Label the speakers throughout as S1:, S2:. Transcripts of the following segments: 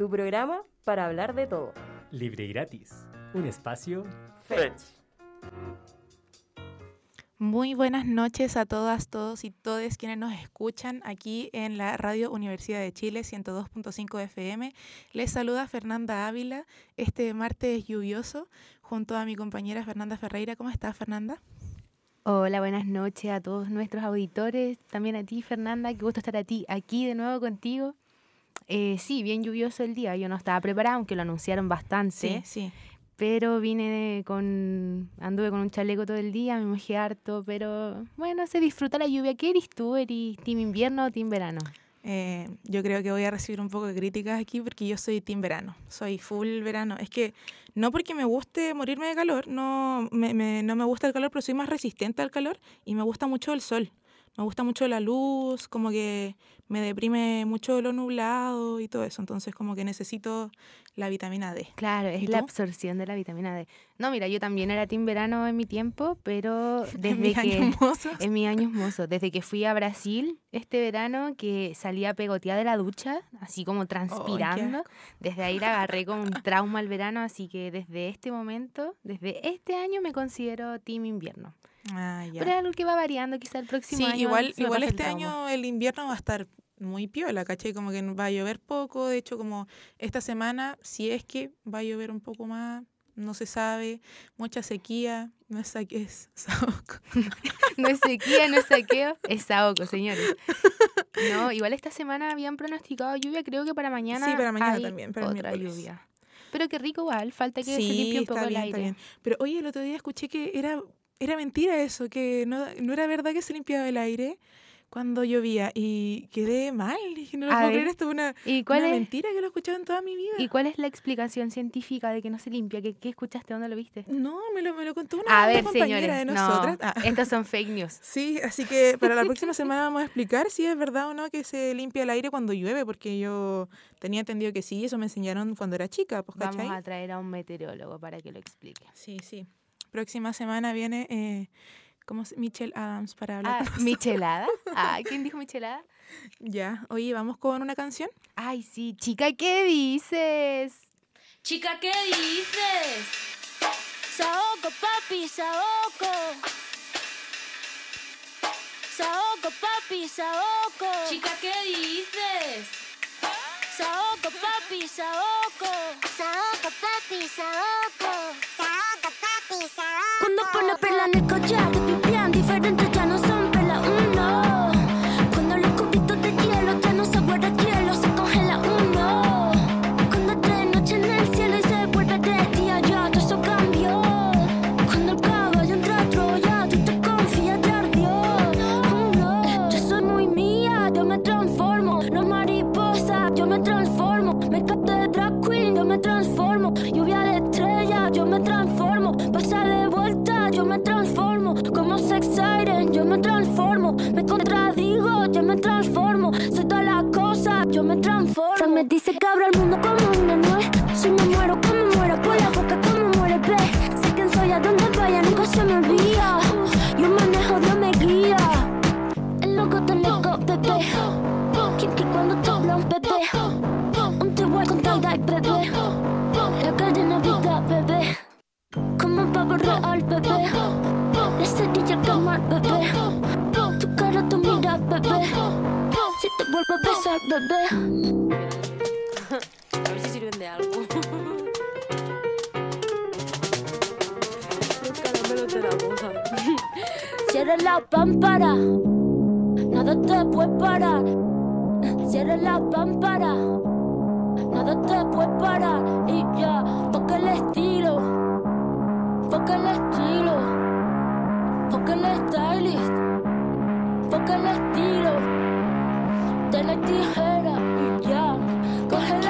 S1: tu programa para hablar de todo.
S2: Libre y gratis. Un espacio
S1: Fetch.
S3: Muy buenas noches a todas, todos y todes quienes nos escuchan aquí en la Radio Universidad de Chile 102.5 FM. Les saluda Fernanda Ávila este martes lluvioso junto a mi compañera Fernanda Ferreira. ¿Cómo estás, Fernanda?
S4: Hola, buenas noches a todos nuestros auditores, también a ti, Fernanda. Qué gusto estar a ti, aquí de nuevo contigo. Eh, sí, bien lluvioso el día. Yo no estaba preparada, aunque lo anunciaron bastante.
S3: Sí, sí.
S4: Pero vine con. Anduve con un chaleco todo el día, me mojé harto, pero bueno, se disfruta la lluvia. ¿Qué eres tú? ¿Eres team invierno o team verano?
S3: Eh, yo creo que voy a recibir un poco de críticas aquí porque yo soy team verano, soy full verano. Es que no porque me guste morirme de calor, no me, me- no me gusta el calor, pero soy más resistente al calor y me gusta mucho el sol. Me gusta mucho la luz, como que me deprime mucho lo nublado y todo eso. Entonces como que necesito la vitamina D.
S4: Claro,
S3: ¿Y
S4: es la absorción de la vitamina D. No, mira, yo también era team verano en mi tiempo, pero
S3: En
S4: desde
S3: mis
S4: que. En mis años mozos, desde que fui a Brasil este verano, que salía pegoteada de la ducha, así como transpirando, desde ahí le agarré como un trauma al verano, así que desde este momento, desde este año me considero team invierno.
S3: Ah, ya.
S4: Pero es algo que va variando, quizá el próximo
S3: Sí,
S4: año.
S3: igual,
S4: me
S3: igual
S4: el
S3: este año el invierno va a estar muy piola, ¿cachai? Como que va a llover poco, de hecho como esta semana, si es que va a llover un poco más, no se sabe, mucha sequía, no es saque- es saoco.
S4: No es sequía, no es saqueo, es saoco, señores. No, igual esta semana habían pronosticado lluvia, creo que para mañana.
S3: Sí, para mañana
S4: hay
S3: también, para
S4: otra lluvia. Pero qué rico igual, falta que se limpie un poco
S3: está
S4: el
S3: bien,
S4: aire.
S3: está bien. Pero oye, el otro día escuché que era, era mentira eso, que no, no era verdad que se limpiaba el aire cuando llovía y quedé mal, dije, no lo
S4: A
S3: puedo
S4: ver,
S3: creer, esto es una,
S4: ¿Y cuál,
S3: una
S4: es,
S3: mentira que lo he escuchado en toda mi vida.
S4: ¿Y cuál es la explicación científica de que no se limpia? ¿Qué, qué escuchaste? ¿Dónde lo viste?
S3: No, me lo, me lo contó una,
S4: A ver,
S3: compañera
S4: señores,
S3: de
S4: no,
S3: nosotras. Ah.
S4: estos son fake news.
S3: Sí, así que para la próxima semana vamos a explicar si es verdad o no que se limpia el aire cuando llueve, porque yo tenía entendido que sí, eso me enseñaron cuando era chica, pues.
S4: Vamos a traer a un meteorólogo para que lo explique.
S3: Sí, sí. Próxima semana viene eh, ¿cómo se- Michelle Adams para hablar.
S4: Ah. ¿Michelada? Ah, ¿quién dijo Michelada?
S3: Ya, oye, vamos con una canción.
S4: Ay, sí, chica, ¿qué dices?
S5: Chica, ¿qué dices? Saoco, papi, saoco. Saoco, papi, saoco. Chica, ¿qué dices? Saoco, papi, saoco.
S6: Saoco, papi, saoco.
S5: Cuando pone perla en el collar, te pipián diferentes me dice que abro el mundo como una nuez. Si me muero, como muero, por la boca, como muere, ve. Sé quién soy, a dónde vaya, nunca se me olvida. Yo manejo, Dios me guía. El loco te loco, bebé. Quien que cuando te habla un bebé. Un te voy con tal bebé. La cadena vida, bebé. Como un pavo real, bebé. La cerilla quemar, bebé. Tu cara, tu mira, bebé. Si te vuelvo a besar, bebé.
S1: De algo. Los caramelos de la moja.
S5: Cierra la pámpara. Nada te puede parar. Cierra la pámpara. Nada te puede parar. Y ya, toca el estilo. Toca el estilo. Toca el stylist. Toca el estilo. De la tijera. Y ya, cógela y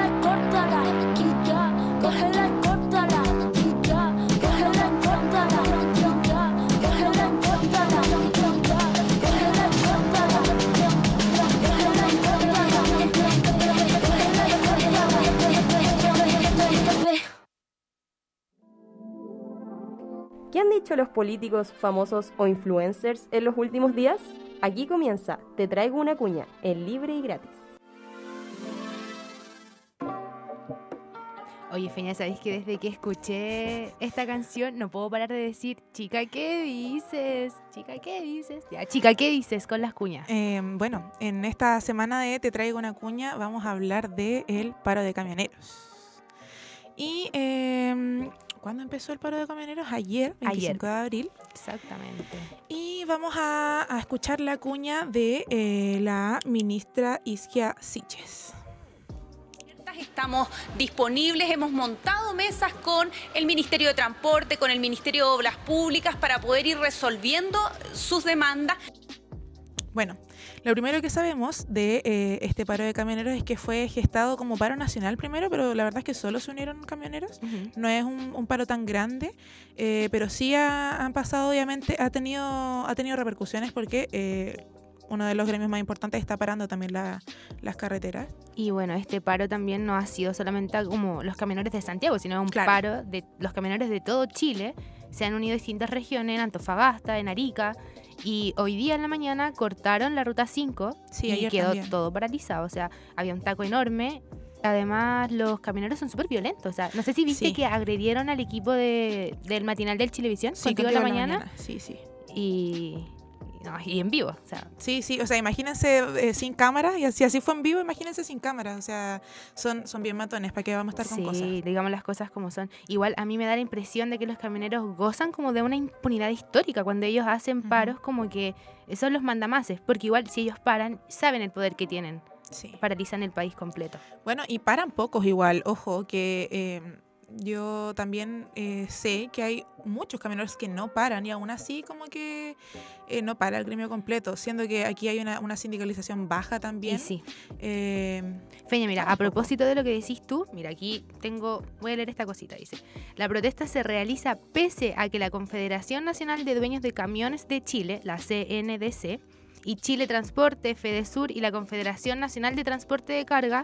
S1: dicho los políticos famosos o influencers en los últimos días? Aquí comienza Te traigo una cuña, en libre y gratis.
S4: Oye, Feña, ¿sabéis que desde que escuché esta canción no puedo parar de decir, chica, ¿qué dices? Chica, ¿qué dices? Ya, chica, ¿qué dices con las cuñas?
S3: Eh, bueno, en esta semana de Te traigo una cuña vamos a hablar del el paro de camioneros. Y eh, ¿cuándo empezó el paro de camioneros? Ayer, 25
S4: Ayer.
S3: de abril.
S4: Exactamente.
S3: Y vamos a, a escuchar la cuña de eh, la ministra Isquia Siches.
S7: Estamos disponibles, hemos montado mesas con el Ministerio de Transporte, con el Ministerio de Obras Públicas para poder ir resolviendo sus demandas.
S3: Bueno, lo primero que sabemos de eh, este paro de camioneros es que fue gestado como paro nacional primero, pero la verdad es que solo se unieron camioneros. No es un, un paro tan grande, eh, pero sí ha, han pasado, obviamente, ha tenido, ha tenido repercusiones porque eh, uno de los gremios más importantes está parando también la- las carreteras.
S4: Y bueno, este paro también no ha sido solamente como los camioneros de Santiago, sino un
S3: Claro.
S4: paro de los camioneros de todo Chile. Se han unido distintas regiones, en Antofagasta, en Arica. Y hoy día en la mañana cortaron la ruta 5
S3: Sí,
S4: y quedó
S3: también.
S4: todo paralizado. O sea, había un taco enorme. Además, los camioneros son súper violentos. O sea, no sé si viste
S3: Sí.
S4: que agredieron al equipo de, del matinal del Chilevisión
S3: Sí,
S4: contigo en la
S3: contigo
S4: mañana.
S3: Sí, sí.
S4: Y no, y en vivo. O sea,
S3: Sí, sí, o sea, imagínense eh, sin cámara, y así, así fue en vivo, imagínense sin cámara, o sea, son, son bien matones, ¿para qué vamos a estar con cosas?
S4: Sí, digamos las cosas como son. Igual a mí me da la impresión de que los camioneros gozan como de una impunidad histórica cuando ellos hacen paros como que son los mandamases, porque igual si ellos paran, saben el poder que tienen,
S3: Sí.
S4: paralizan el país completo.
S3: Bueno, y paran pocos igual, ojo, que eh, yo también eh, sé que hay muchos camioneros que no paran y aún así como que eh, no para el gremio completo, siendo que aquí hay una, una sindicalización baja también.
S4: Y sí.
S3: Eh,
S4: Feña, mira, a propósito de lo que decís tú, mira, aquí tengo, voy a leer esta cosita, dice, la protesta se realiza pese a que la Confederación Nacional de Dueños de Camiones de Chile, la CNDC, y Chile Transporte, Fedesur y la Confederación Nacional de Transporte de Carga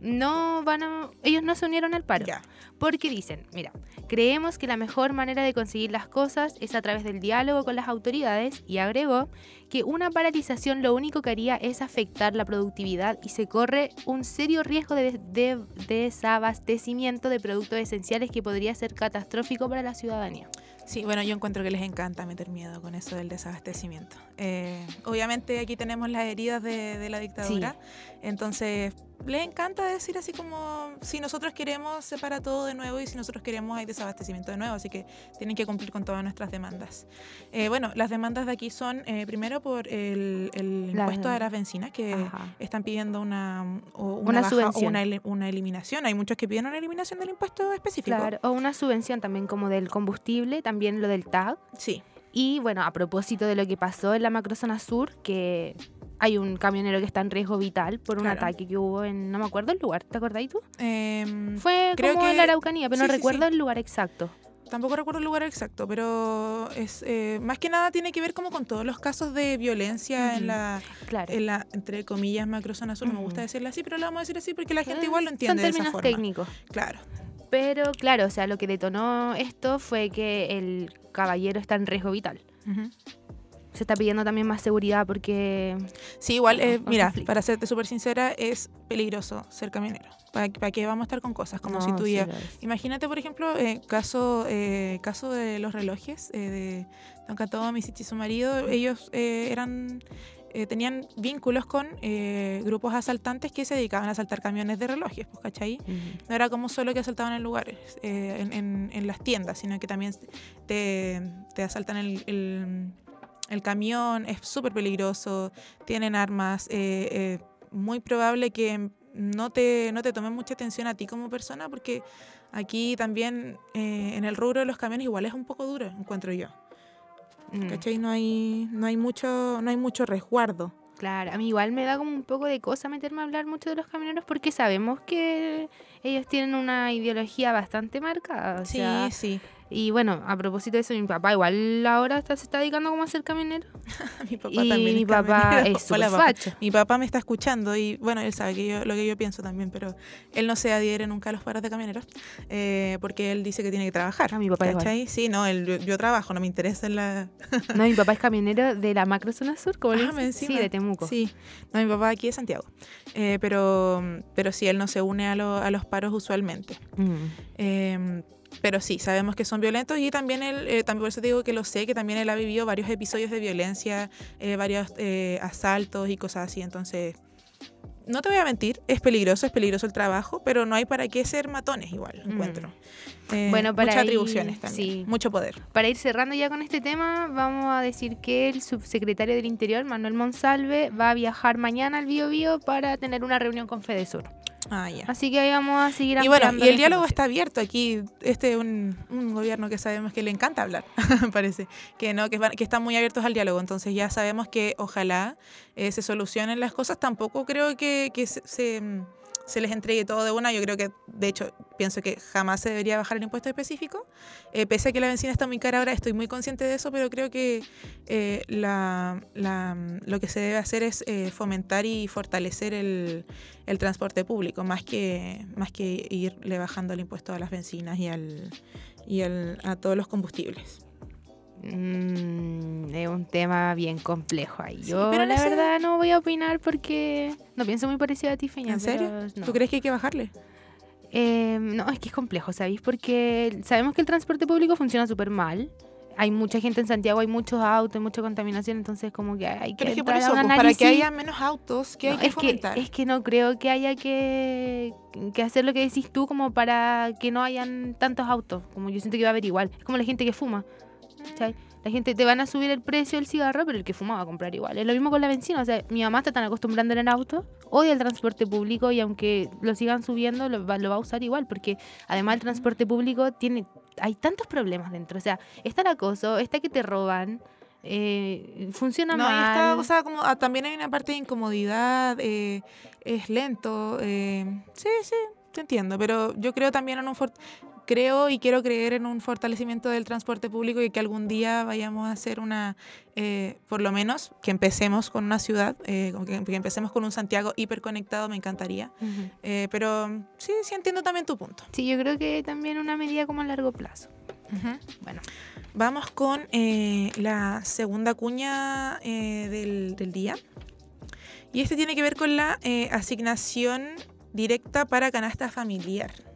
S4: no van a, ellos no se unieron al paro.
S3: ya.
S4: Porque dicen, mira, creemos que la mejor manera de conseguir las cosas es a través del diálogo con las autoridades y agregó que una paralización lo único que haría es afectar la productividad y se corre un serio riesgo de, de- desabastecimiento de productos esenciales que podría ser catastrófico para la ciudadanía.
S3: Sí, bueno, yo encuentro que les encanta meter miedo con eso del desabastecimiento. Eh, obviamente aquí tenemos las heridas de, de la dictadura, entonces les encanta decir así como, si nosotros queremos, se para todo de nuevo y si nosotros queremos, hay desabastecimiento de nuevo, así que tienen que cumplir con todas nuestras demandas. Eh, bueno, las demandas de aquí son, eh, primero, por el, el impuesto a las bencinas, que
S4: Ajá.
S3: están pidiendo una, o una,
S4: Una
S3: baja o
S4: subvención.
S3: una eliminación. Hay muchos que piden una eliminación del impuesto específico.
S4: Claro, o una subvención también como del combustible, también lo del TAG.
S3: Sí.
S4: Y bueno, a propósito de lo que pasó en la macrozona sur, que hay un camionero que está en riesgo vital por un
S3: Claro.
S4: ataque que hubo en, no me acuerdo el lugar, ¿te acordáis tú?
S3: Em,
S4: Fue
S3: creo
S4: como en la Araucanía, pero
S3: sí,
S4: no
S3: sí,
S4: recuerdo
S3: sí.
S4: el lugar exacto.
S3: Tampoco recuerdo el lugar exacto, pero es eh, más que nada tiene que ver como con todos los casos de violencia en la,
S4: Claro.
S3: en la entre comillas macrozona sur. No me gusta decirlo así, pero lo vamos a decir así porque la gente
S4: Eh,
S3: igual lo entiende
S4: Son
S3: de esa
S4: términos
S3: forma.
S4: técnicos.
S3: Claro.
S4: Pero claro, o sea, lo que detonó esto fue que el caballero está en riesgo vital.
S3: Ujú.
S4: Se está pidiendo también más seguridad porque
S3: Sí, igual, eh, mira,
S4: conflicto.
S3: para serte súper sincera, es peligroso ser camionero. ¿Para, para qué vamos a estar con cosas? Como si tú
S4: sí
S3: ya... Imagínate, por ejemplo, eh, caso, eh, caso de los relojes eh, de Don Catomi y su marido. Ellos eh, eran eh, tenían vínculos con eh, grupos asaltantes que se dedicaban a asaltar camiones de relojes, pues, ¿cachai? No era como solo que asaltaban en lugares, eh, en, en- en las tiendas, sino que también te, te asaltan el, el- el camión, es súper peligroso, tienen armas, eh, eh, muy probable que no te, no te tomen mucha atención a ti como persona, porque aquí también eh, en el rubro de los camiones igual es un poco duro, encuentro yo.
S4: Mm.
S3: ¿Cachai? No hay, no hay mucho, no hay mucho resguardo.
S4: Claro, a mí igual me da como un poco de cosa meterme a hablar mucho de los camioneros porque sabemos que ellos tienen una ideología bastante marcada. O
S3: Sí,
S4: sea,
S3: sí.
S4: Y bueno, a propósito de eso, mi papá igual ahora está, se está dedicando como a ser camionero.
S3: mi papá
S4: y
S3: también
S4: mi
S3: es
S4: papá
S3: camionero.
S4: es
S3: Hola, papá. Mi papá me está escuchando y bueno, él sabe que yo, lo que yo pienso también, pero él no se adhiere nunca a los paros de camioneros eh, porque él dice que tiene que trabajar.
S4: Ah, mi papá.
S3: ¿cachai? Sí, no, él- yo, yo trabajo, no me interesa en la...
S4: No, mi papá es camionero de la macro zona sur, como le
S3: Ah, me
S4: Sí, de Temuco.
S3: Sí, no, mi papá aquí es Santiago. Eh, pero, pero sí, él no se une a, lo- a los paros usualmente.
S4: Mm.
S3: Eh, pero sí, sabemos que son violentos y también él, eh, también por eso te digo que lo sé, que también él ha vivido varios episodios de violencia, eh, varios eh, asaltos y cosas así. Entonces, no te voy a mentir, es peligroso, es peligroso el trabajo, pero no hay para qué ser matones igual,
S4: Mm.
S3: encuentro. Eh,
S4: Bueno, para
S3: muchas
S4: ir-
S3: atribuciones también,
S4: sí.
S3: mucho poder.
S4: Para ir cerrando ya con este tema, vamos a decir que el subsecretario del Interior, Manuel Monsalve, va a viajar mañana al Bío Bío para tener una reunión con Fedesur.
S3: Ah, ya.
S4: Así que ahí vamos a seguir
S3: Y bueno, y el diálogo está abierto aquí. Este es un, un gobierno que sabemos que le encanta hablar, parece. Que no, que, están muy abiertos al diálogo. Entonces ya sabemos que ojalá eh, se solucionen las cosas. Tampoco creo que, que se, se, se les entregue todo de una. Yo creo que, de hecho, pienso que jamás se debería bajar el impuesto específico. Eh, pese a que la benzina está muy cara ahora, estoy muy consciente de eso, pero creo que eh, lo que se debe hacer es eh, fomentar y fortalecer el, el transporte público, más que, más que irle bajando el impuesto a las bencinas y, al, y al- a todos los combustibles.
S4: Mm, es un tema bien complejo ahí.
S3: Sí,
S4: Yo,
S3: pero
S4: la verdad, no voy a opinar porque no pienso muy parecido a ti, Feña.
S3: ¿En serio?
S4: no.
S3: ¿Tú crees que hay que bajarle?
S4: Eh, no, es que es complejo, ¿sabéis? Porque sabemos que el transporte público funciona súper mal. Hay mucha gente en Santiago, hay muchos autos, hay mucha contaminación, entonces como que hay que
S3: Pero es que por eso,
S4: un
S3: pues, para que haya menos autos, ¿qué hay que
S4: es, que, es que no creo que haya que, que hacer lo que decís tú como para que no hayan tantos autos. Como yo siento que va a haber igual. Es como la gente que fuma. ¿Cachai? La gente te van a subir el precio del cigarro, pero el que fuma va a comprar igual. Es lo mismo con la benzina. O sea, mi mamá está tan acostumbrada en el auto, odia el transporte público y aunque lo sigan subiendo, lo va, lo va a usar igual. Porque además el transporte público tiene. Hay tantos problemas dentro. O sea, está el acoso, está que te roban. eh, funciona
S3: no,
S4: mal.
S3: está, o sea, como, ah, también hay una parte de incomodidad, eh, es lento. eh, sí, sí, te entiendo, pero yo creo también en un creo y quiero creer en un fortalecimiento del transporte público y que algún día vayamos a hacer una, eh, por lo menos que empecemos con una ciudad, eh, que, que empecemos con un Santiago hiperconectado, me encantaría. Eh, pero sí, sí entiendo también tu punto.
S4: Sí, yo creo que también una medida como a largo plazo. Bueno,
S3: Vamos con la segunda cuña del, del día. Y este tiene que ver con la asignación directa para canasta familiar.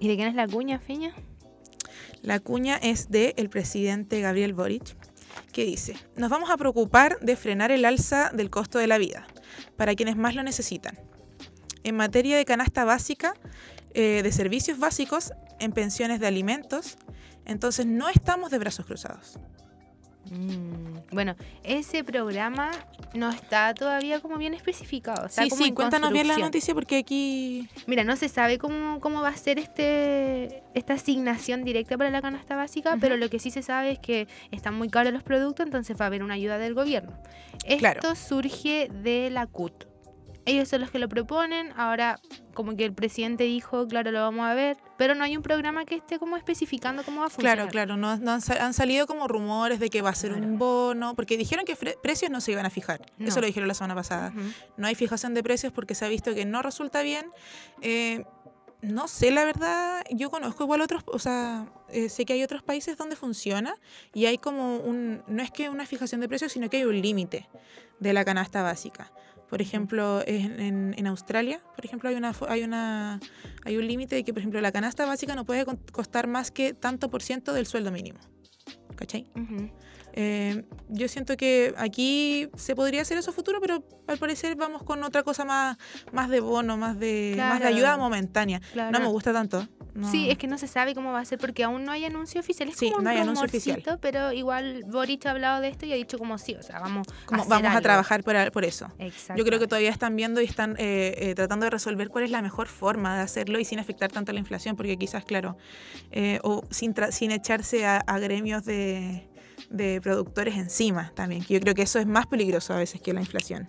S4: ¿Y de quién es la cuña, Feña?
S3: La cuña es de el presidente Gabriel Boric, que dice, nos vamos a preocupar de frenar el alza del costo de la vida para quienes más lo necesitan. En materia de canasta básica, eh, de servicios básicos, en pensiones de alimentos, entonces no estamos de brazos cruzados.
S4: Mm, bueno, ese programa no está todavía como bien especificado. Está
S3: Sí,
S4: como
S3: sí,
S4: en
S3: cuéntanos bien la noticia porque aquí...
S4: Mira, no se sabe cómo, cómo va a ser este esta asignación directa para la canasta básica, pero lo que sí se sabe es que están muy caros los productos, entonces va a haber una ayuda del gobierno. Esto
S3: Claro.
S4: surge de la CUT. Ellos son los que lo proponen, ahora como que el presidente dijo, claro, lo vamos a ver, pero no hay un programa que esté como especificando cómo va a funcionar.
S3: Claro, claro, no, no han, han salido como rumores de que va a ser
S4: Claro.
S3: un bono, porque dijeron que precios no se iban a fijar.
S4: No.
S3: Eso lo dijeron la semana pasada.
S4: Ujú.
S3: No hay fijación de precios porque se ha visto que no resulta bien. Eh, no sé, la verdad, yo conozco igual otros, o sea, eh, sé que hay otros países donde funciona y hay como un, no es que una fijación de precios, sino que hay un límite de la canasta básica. Por ejemplo, en, en- en Australia, por ejemplo, hay una hay una hay un límite de que, por ejemplo, la canasta básica no puede costar más que tanto por ciento del sueldo mínimo. ¿Cachai?
S4: Ujú.
S3: Eh, yo siento que aquí se podría hacer eso a futuro, pero al parecer vamos con otra cosa más, más de bono, más de, más de ayuda momentánea.
S4: Claro.
S3: No me gusta tanto. no.
S4: Sí, es que no se sabe cómo va a ser porque aún no hay anuncio oficial. Es
S3: Sí,
S4: como un
S3: no hay anuncio oficial.
S4: Pero igual Boric ha hablado de esto y ha dicho como sí, o sea, vamos,
S3: Como
S4: hacer
S3: vamos a trabajar por, por eso.
S4: Exacto.
S3: Yo creo que todavía están viendo y están eh, eh, tratando de resolver cuál es la mejor forma de hacerlo y sin afectar tanto a la inflación, porque quizás, claro, eh, o sin, tra- sin echarse a, a gremios de, de productores encima también, que yo creo que eso es más peligroso a veces que la inflación.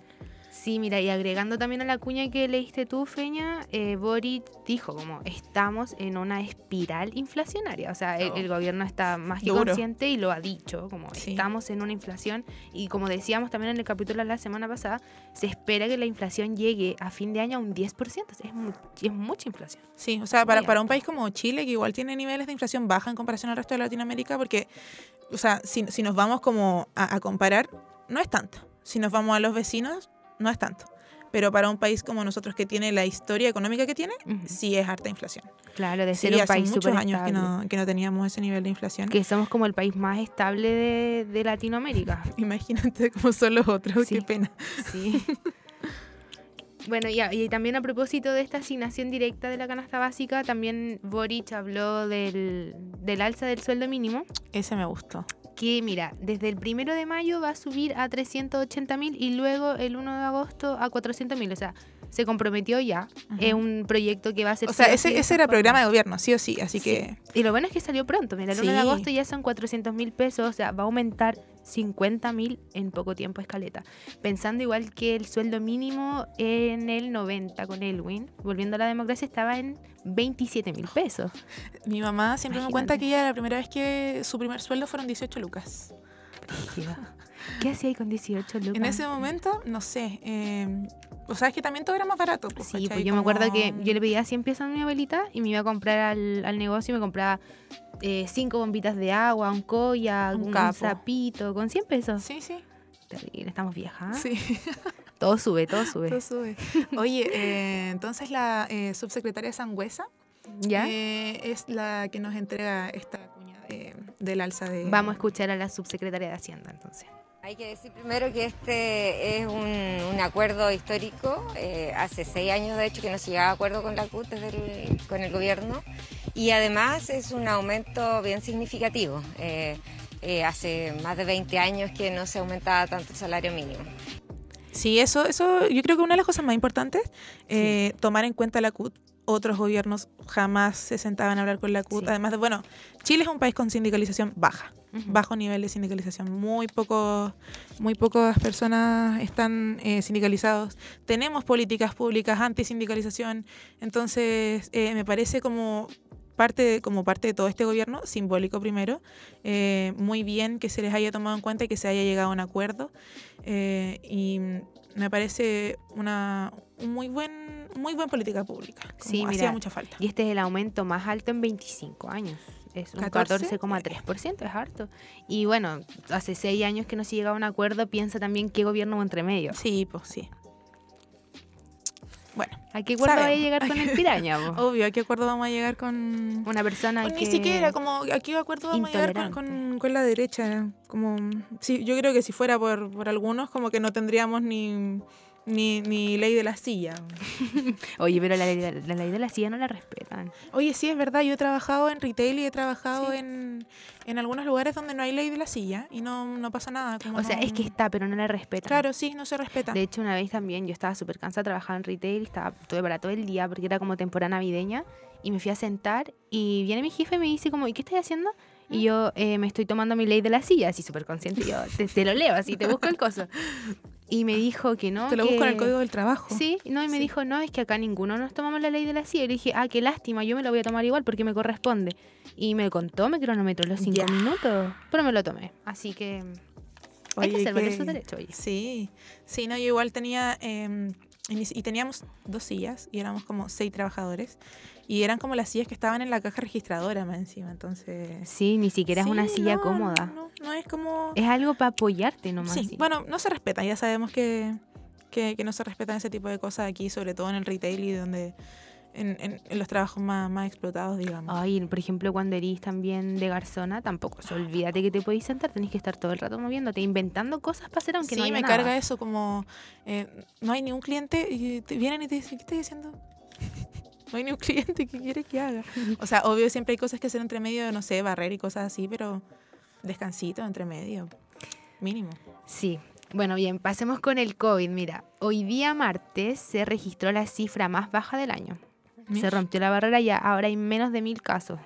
S4: Sí, mira, y agregando también a la cuña que leíste tú, Feña, eh, Boric dijo como estamos en una espiral inflacionaria. O sea, el,
S3: Oh.
S4: el gobierno está más que
S3: Duro.
S4: consciente y lo ha dicho, como
S3: Sí.
S4: estamos en una inflación. Y como decíamos también en el capítulo de la semana pasada, se espera que la inflación llegue a fin de año a un 10%. Es, mu- es mucha inflación.
S3: Sí, o sea, para, un país como Chile, que igual tiene niveles de inflación baja en comparación al resto de Latinoamérica, porque, o sea, si, si nos vamos como a, a comparar, no es tanto. Si nos vamos a los vecinos, no es tanto. Pero para un país como nosotros que tiene la historia económica que tiene, sí es harta inflación.
S4: Claro, de
S3: Sí,
S4: un
S3: hace
S4: país
S3: muchos años que no, que no teníamos ese nivel de inflación.
S4: Que somos como el país más estable de, de Latinoamérica.
S3: Imagínate cómo son los otros,
S4: Sí.
S3: qué pena.
S4: Sí. Bueno, y, también a propósito de esta asignación directa de la canasta básica, también Boric habló del, del alza del sueldo mínimo,
S3: Ese me gustó.
S4: Que mira, desde el primero de mayo va a subir a 380 mil y luego el 1 de agosto a 400 mil. O sea, se comprometió ya. Es un proyecto que va a ser...
S3: O sea, ese, ese era programa de gobierno, sí o sí. Así
S4: Sí.
S3: que
S4: Y lo bueno es que salió pronto. Mira, el 1 de agosto ya son 400 mil pesos. O sea, va a aumentar 50 mil en poco tiempo escaleta. Pensando igual que el sueldo mínimo en el 90 con Elwin, volviendo a la democracia, estaba en 27 mil pesos.
S3: mi mamá siempre me cuenta que ella la primera vez que su primer sueldo fueron 18 lucas.
S4: ¿Qué hacía ahí con 18 lucas?
S3: En ese momento, no sé. eh, o sea, es que también todo era más barato. pues,
S4: Sí,
S3: ¿cachai?
S4: pues yo me acuerdo que yo le pedía 100 pesos a mi abuelita y me iba a comprar al, al negocio y me compraba eh, cinco bombitas de agua, un colla,
S3: Un
S4: un, sapito, con 100 pesos.
S3: Sí, sí.
S4: Terrible, estamos viejas.
S3: Sí,
S4: Todo sube, todo sube.
S3: todo sube. Oye, eh, entonces la eh, subsecretaria Sangüesa
S4: ¿Ya?
S3: eh, es la que nos entrega esta cuña de- del alza de...
S4: Vamos a escuchar a la subsecretaria de Hacienda entonces.
S8: Hay que decir primero que este es un, un acuerdo histórico. eh, hace seis años, de hecho, que no se llegaba a acuerdo con la CUT desde el- con el gobierno. Y además es un aumento bien significativo. Eh, eh, hace más de 20 años que no se aumentaba tanto el salario mínimo.
S3: Sí, eso, eso yo creo que una de las cosas más importantes, eh, tomar en cuenta la CUT. Otros gobiernos jamás se sentaban a hablar con la CUT.
S4: Sí.
S3: Además de, bueno, Chile es un país con sindicalización baja.
S4: Ujú.
S3: bajo nivel de sindicalización. Muy, poco, muy pocas personas están eh, sindicalizados. Tenemos políticas públicas anti-sindicalización. Entonces, eh, me parece como parte, de- como parte de todo este gobierno, simbólico primero, eh, muy bien que se les haya tomado en cuenta y que se haya llegado a un acuerdo. eh, y me parece una un muy buen muy buena política pública. como
S4: Sí,
S3: hacía mucha falta.
S4: Y este es el aumento más alto en 25 años. Es un
S3: 14,
S4: 14,3%, es harto. Y bueno, hace seis años que no se llegaba a un acuerdo, piensa también qué gobierno entre medio.
S3: Sí, pues sí. Bueno,
S4: ¿A qué acuerdo va a llegar con el piraña? po?
S3: obvio, ¿a qué acuerdo vamos a llegar con,
S4: Una persona
S3: Pues
S4: que...
S3: Ni siquiera, como aquí de acuerdo vamos a llegar con, con- con la derecha. Como, sí, yo creo que si fuera por, por algunos, como que no tendríamos ni, ni, ni ley de la silla.
S4: Oye, pero la, ley de- la ley de la silla no la respetan.
S3: Oye, sí, es verdad, yo he trabajado en retail y he trabajado
S4: Sí.
S3: en, en algunos lugares donde no hay ley de la silla y no, no pasa nada. como
S4: O sea,
S3: no-
S4: es que está, pero no la respetan.
S3: Claro, sí, no se respeta.
S4: De hecho, una vez también yo estaba súper cansada, trabajaba en retail, estaba tuve para todo el día porque era como temporada navideña y me fui a sentar y viene mi jefe y me dice como, ¿y qué estás haciendo?
S3: ¿Mm?
S4: Y yo eh, me estoy tomando mi ley de la silla, así súper consciente. y Yo te, te lo leo, así te busco el coso. Y me dijo que no.
S3: Te lo busco en el
S4: que-
S3: código del trabajo.
S4: Sí, no, y me
S3: Sí.
S4: dijo, no, es que acá ninguno nos tomamos la ley de la silla. Y le dije, ah, qué lástima, yo me la voy a tomar igual porque me corresponde. Y me contó, me cronometró los cinco minutos, pero me lo tomé. Así que hay que
S3: Oye,
S4: hacer valer
S3: que-
S4: sus derechos. oye.
S3: Sí, sí, no, yo igual tenía, eh, y teníamos dos sillas y éramos como seis trabajadores y eran como las sillas que estaban en la caja registradora más encima, entonces...
S4: Sí, ni siquiera es una silla
S3: no,
S4: cómoda.
S3: No, no es como...
S4: Es algo para apoyarte nomás.
S3: sí,
S4: sí.
S3: bueno, no se respeta, ya sabemos que, que, que no se respetan ese tipo de cosas aquí, sobre todo en el retail y donde... En, en- en los trabajos más, más explotados, digamos.
S4: Ay, por ejemplo, cuando erís también de garzona, tampoco. o sea, olvídate que te podéis sentar, tenés que estar todo el rato moviéndote, inventando cosas para hacer aunque
S3: sí,
S4: no haya
S3: me
S4: nada.
S3: carga eso, como eh, no hay ni un cliente y te vienen y te dicen, ¿qué estás haciendo? No hay ni un cliente que quiere que haga. O sea, obvio siempre hay cosas que hacer entre medio, no sé, barrer y cosas así, pero descansito entre medio, mínimo.
S4: Sí. Bueno, bien, pasemos con el COVID. Mira, hoy día martes se registró la cifra más baja del año. Se rompió la barrera y ya ahora hay menos de mil casos.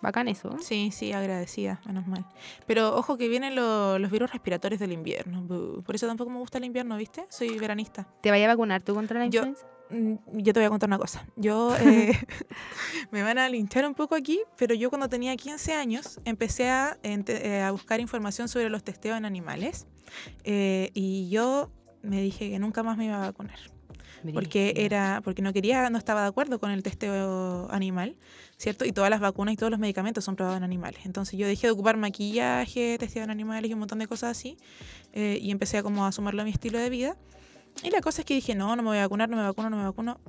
S4: Bacán eso.
S3: Sí, sí, agradecida, menos mal. Pero ojo que vienen lo- los virus respiratorios del invierno. Por eso tampoco me gusta el invierno, ¿viste? Soy veranista.
S4: ¿Te vaya a vacunar tú contra la
S3: Yo-
S4: influenza?
S3: Mm, Yo te voy a contar una cosa. Yo eh, me van a linchar un poco aquí, pero yo cuando tenía 15 años empecé a, eh, a buscar información sobre los testeos en animales eh, y yo me dije que nunca más me iba a vacunar porque era porque no quería no estaba de acuerdo con el testeo animal cierto y todas las vacunas y todos los medicamentos son probados en animales. Entonces yo dejé de ocupar maquillaje testeo en animales y un montón de cosas así eh, y empecé a como a sumarlo a mi estilo de vida. Y la cosa es que dije no no me voy a vacunar no me vacuno no me vacuno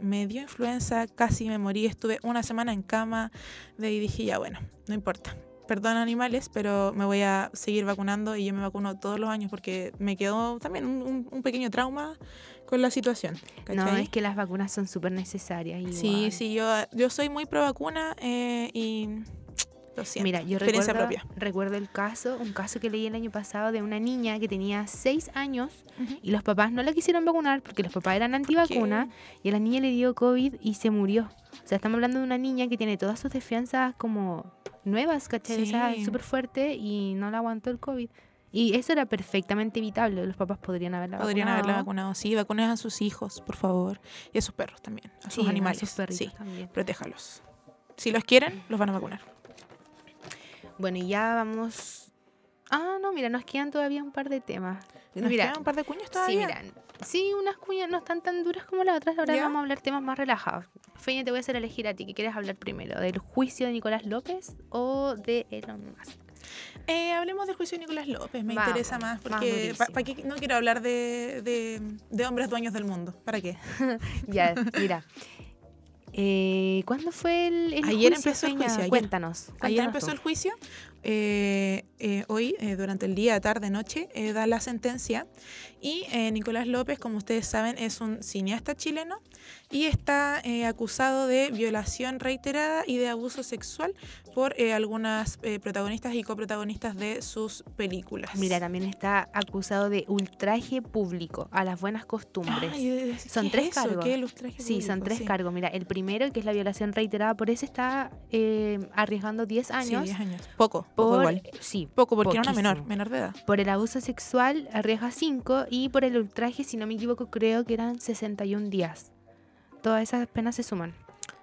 S3: me dio influenza casi me morí estuve una semana en cama de ahí dije ya bueno no importa Perdón animales, pero me voy a seguir vacunando y yo me vacuno todos los años porque me quedó también un- un pequeño trauma con la situación.
S4: No, es que las vacunas son súper necesarias.
S3: Sí,
S4: igual.
S3: sí, yo, yo soy muy pro vacuna eh, y lo siento.
S4: Mira, yo recuerdo,
S3: propia.
S4: recuerdo el caso, un caso que leí el año pasado de una niña que tenía 6 años y los papás no la quisieron vacunar porque los papás eran antivacuna y a la niña le dio COVID y se murió. O sea, estamos hablando de una niña que tiene todas sus defensas como nuevas, ¿cachai? O sea,
S3: Sí.
S4: súper fuerte y no la aguantó el COVID. Y eso era perfectamente evitable. Los papás podrían haberla
S3: Podrían haberla
S4: vacunado.
S3: vacunado. Sí, vacunen a sus hijos, por favor. Y a sus perros también. A
S4: Sí,
S3: sus
S4: a
S3: animales.
S4: sus perritos
S3: sí,
S4: también.
S3: protéjalos. Si los quieren, los van a vacunar.
S4: Bueno, y ya vamos... Ah, no, mira, nos quedan todavía un par de temas.
S3: ¿Nos
S4: mira,
S3: quedan un par de cuños
S4: Sí,
S3: todavía?
S4: mira. Sí, unas cuñas no están tan duras como las otras. Ahora
S3: ¿Ya?
S4: vamos a hablar temas más relajados. Feña, te voy a hacer elegir a ti. ¿Qué quieres hablar primero? ¿Del juicio de Nicolás López o de Elon Musk?
S3: Eh, hablemos del juicio de Nicolás López, me
S4: Vamos,
S3: interesa más,
S4: más
S3: porque pa-
S4: durísimo.
S3: pa' qué- no quiero hablar de, de- de hombres dueños del mundo. ¿Para qué?
S4: ya, mira. Eh, ¿Cuándo fue el, el
S3: Ayer
S4: juicio,
S3: empezó el juicio, ayer.
S4: Cuéntanos.
S3: Ayer empezó
S4: tú.
S3: el juicio. Eh, eh, hoy, eh, durante el día, tarde, noche, eh, da la sentencia. Y eh, Nicolás López, como ustedes saben, es un cineasta chileno y está acusado de violación reiterada y de abuso sexual por algunas protagonistas y coprotagonistas de sus películas.
S4: Mira, también está acusado de ultraje público a las buenas costumbres.
S3: Ay,
S4: Son
S3: ¿qué
S4: tres
S3: es
S4: cargos.
S3: ¿Qué es el ultraje
S4: Sí, son tres
S3: Sí.
S4: cargos. Mira, el primero, que es la violación reiterada, por eso está eh, arriesgando 10
S3: Sí,
S4: años.
S3: 10 años. Poco, poco
S4: por,
S3: igual.
S4: Sí,
S3: Poco, porque era una menor, menor de edad.
S4: por el abuso sexual arriesga 5 y por el ultraje, si no me equivoco, creo que eran 61 días. Todas esas penas se suman.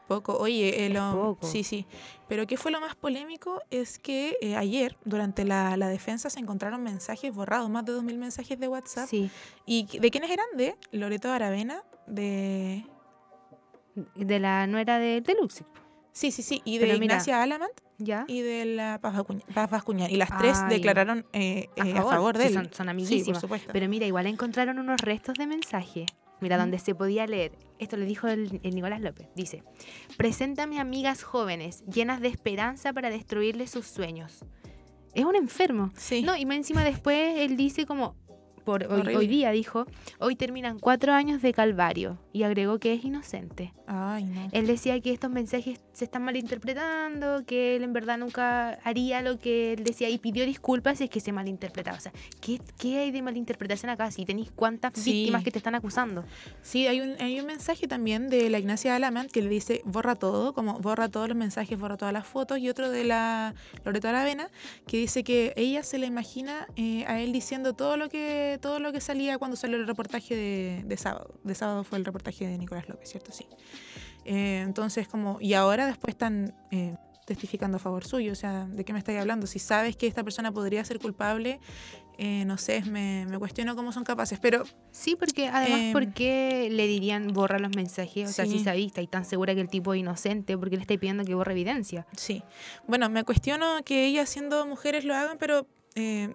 S3: Poco, oye, eh,
S4: Es
S3: lo-
S4: poco.
S3: sí, sí. Pero qué fue lo más polémico es que eh, ayer, durante la, la defensa, se encontraron mensajes borrados, más de 2.000 mensajes de WhatsApp.
S4: Sí.
S3: ¿Y de quiénes eran? De Loreto Aravena, de...
S4: De la nuera de Deluxe.
S3: Sí, sí, sí, y de
S4: mira,
S3: Ignacia Alamant
S4: ¿Ya?
S3: y de la Paz Bascuñán. Y las tres
S4: Ay.
S3: declararon eh,
S4: A
S3: eh, a,
S4: favor,
S3: de
S4: sí,
S3: él.
S4: son- son
S3: Sí, por
S4: amiguísimas.
S3: supuesto.
S4: Pero mira, igual encontraron unos restos de mensaje. Mira, donde se podía leer. Esto le dijo el, el Nicolás López. Dice, preséntame amigas jóvenes, llenas de esperanza para destruirle sus sueños. Es un enfermo.
S3: sí.
S4: No, y más encima después él dice como, por hoy, hoy día dijo, hoy terminan cuatro años de calvario. Y agregó que es inocente.
S3: Ay, no.
S4: Él decía que estos mensajes se están malinterpretando, que él en verdad nunca haría lo que él decía y pidió disculpas si es que se malinterpretaba. O sea, ¿qué, qué hay de malinterpretación acá? Si tenéis cuántas
S3: Sí.
S4: víctimas que te están acusando.
S3: Sí, hay un, hay un mensaje también de la Ignacia Alamant que le dice borra todo, como borra todos los mensajes, borra todas las fotos, y otro de la Loreto Aravena que dice que ella se le imagina eh, a él diciendo todo lo que todo lo que salía cuando salió el reportaje de, de sábado. De sábado fue el reportaje de Nicolás López, ¿cierto? Sí. Eh, entonces, como, y ahora después están eh, testificando a favor suyo, o sea, ¿de qué me estáis hablando? Si sabes que esta persona podría ser culpable, eh, no sé, me, me cuestiono cómo son capaces, pero
S4: Sí, porque además,
S3: Em,
S4: ¿por qué le dirían borra los mensajes? O sea, si
S3: Sí.
S4: sabéis, estáis tan segura que el tipo es inocente, porque le estáis pidiendo que borre evidencia?
S3: Sí. Bueno, me cuestiono que ellas siendo mujeres lo hagan, pero eh,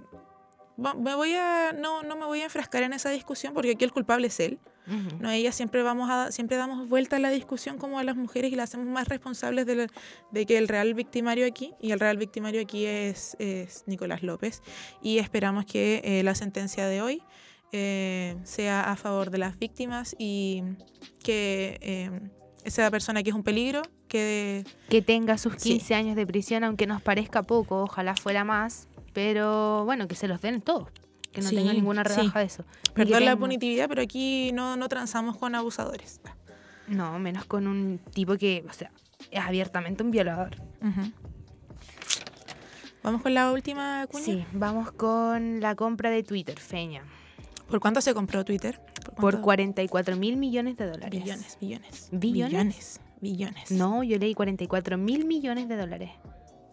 S3: me voy a no, no me voy a enfrascar en esa discusión porque aquí el culpable es él.
S4: Ujú.
S3: No, ellas siempre vamos a siempre damos vuelta a la discusión como a las mujeres y las hacemos más responsables de, la- de que el real victimario aquí y el real victimario aquí es, es Nicolás López y esperamos que eh, la sentencia de hoy eh, sea a favor de las víctimas y que eh, esa persona que es un peligro quede
S4: que tenga sus
S3: Sí.
S4: 15 años de prisión, aunque nos parezca poco, ojalá fuera más, pero bueno, que se los den todos, que no
S3: Sí,
S4: tenga ninguna
S3: sí.
S4: rebaja de eso.
S3: Perdón la punitividad, pero aquí no, no transamos con abusadores.
S4: No, menos con un tipo que, o sea, es abiertamente un violador.
S3: Vamos con la última cuña.
S4: Sí, vamos con la compra de Twitter, Feña.
S3: ¿Por cuánto se compró Twitter?
S4: Por
S3: cuánto?
S4: 44 mil millones de dólares.
S3: billones, billones.
S4: ¿Billones?
S3: Billones. Billones.
S4: No, yo leí 44 mil millones de dólares.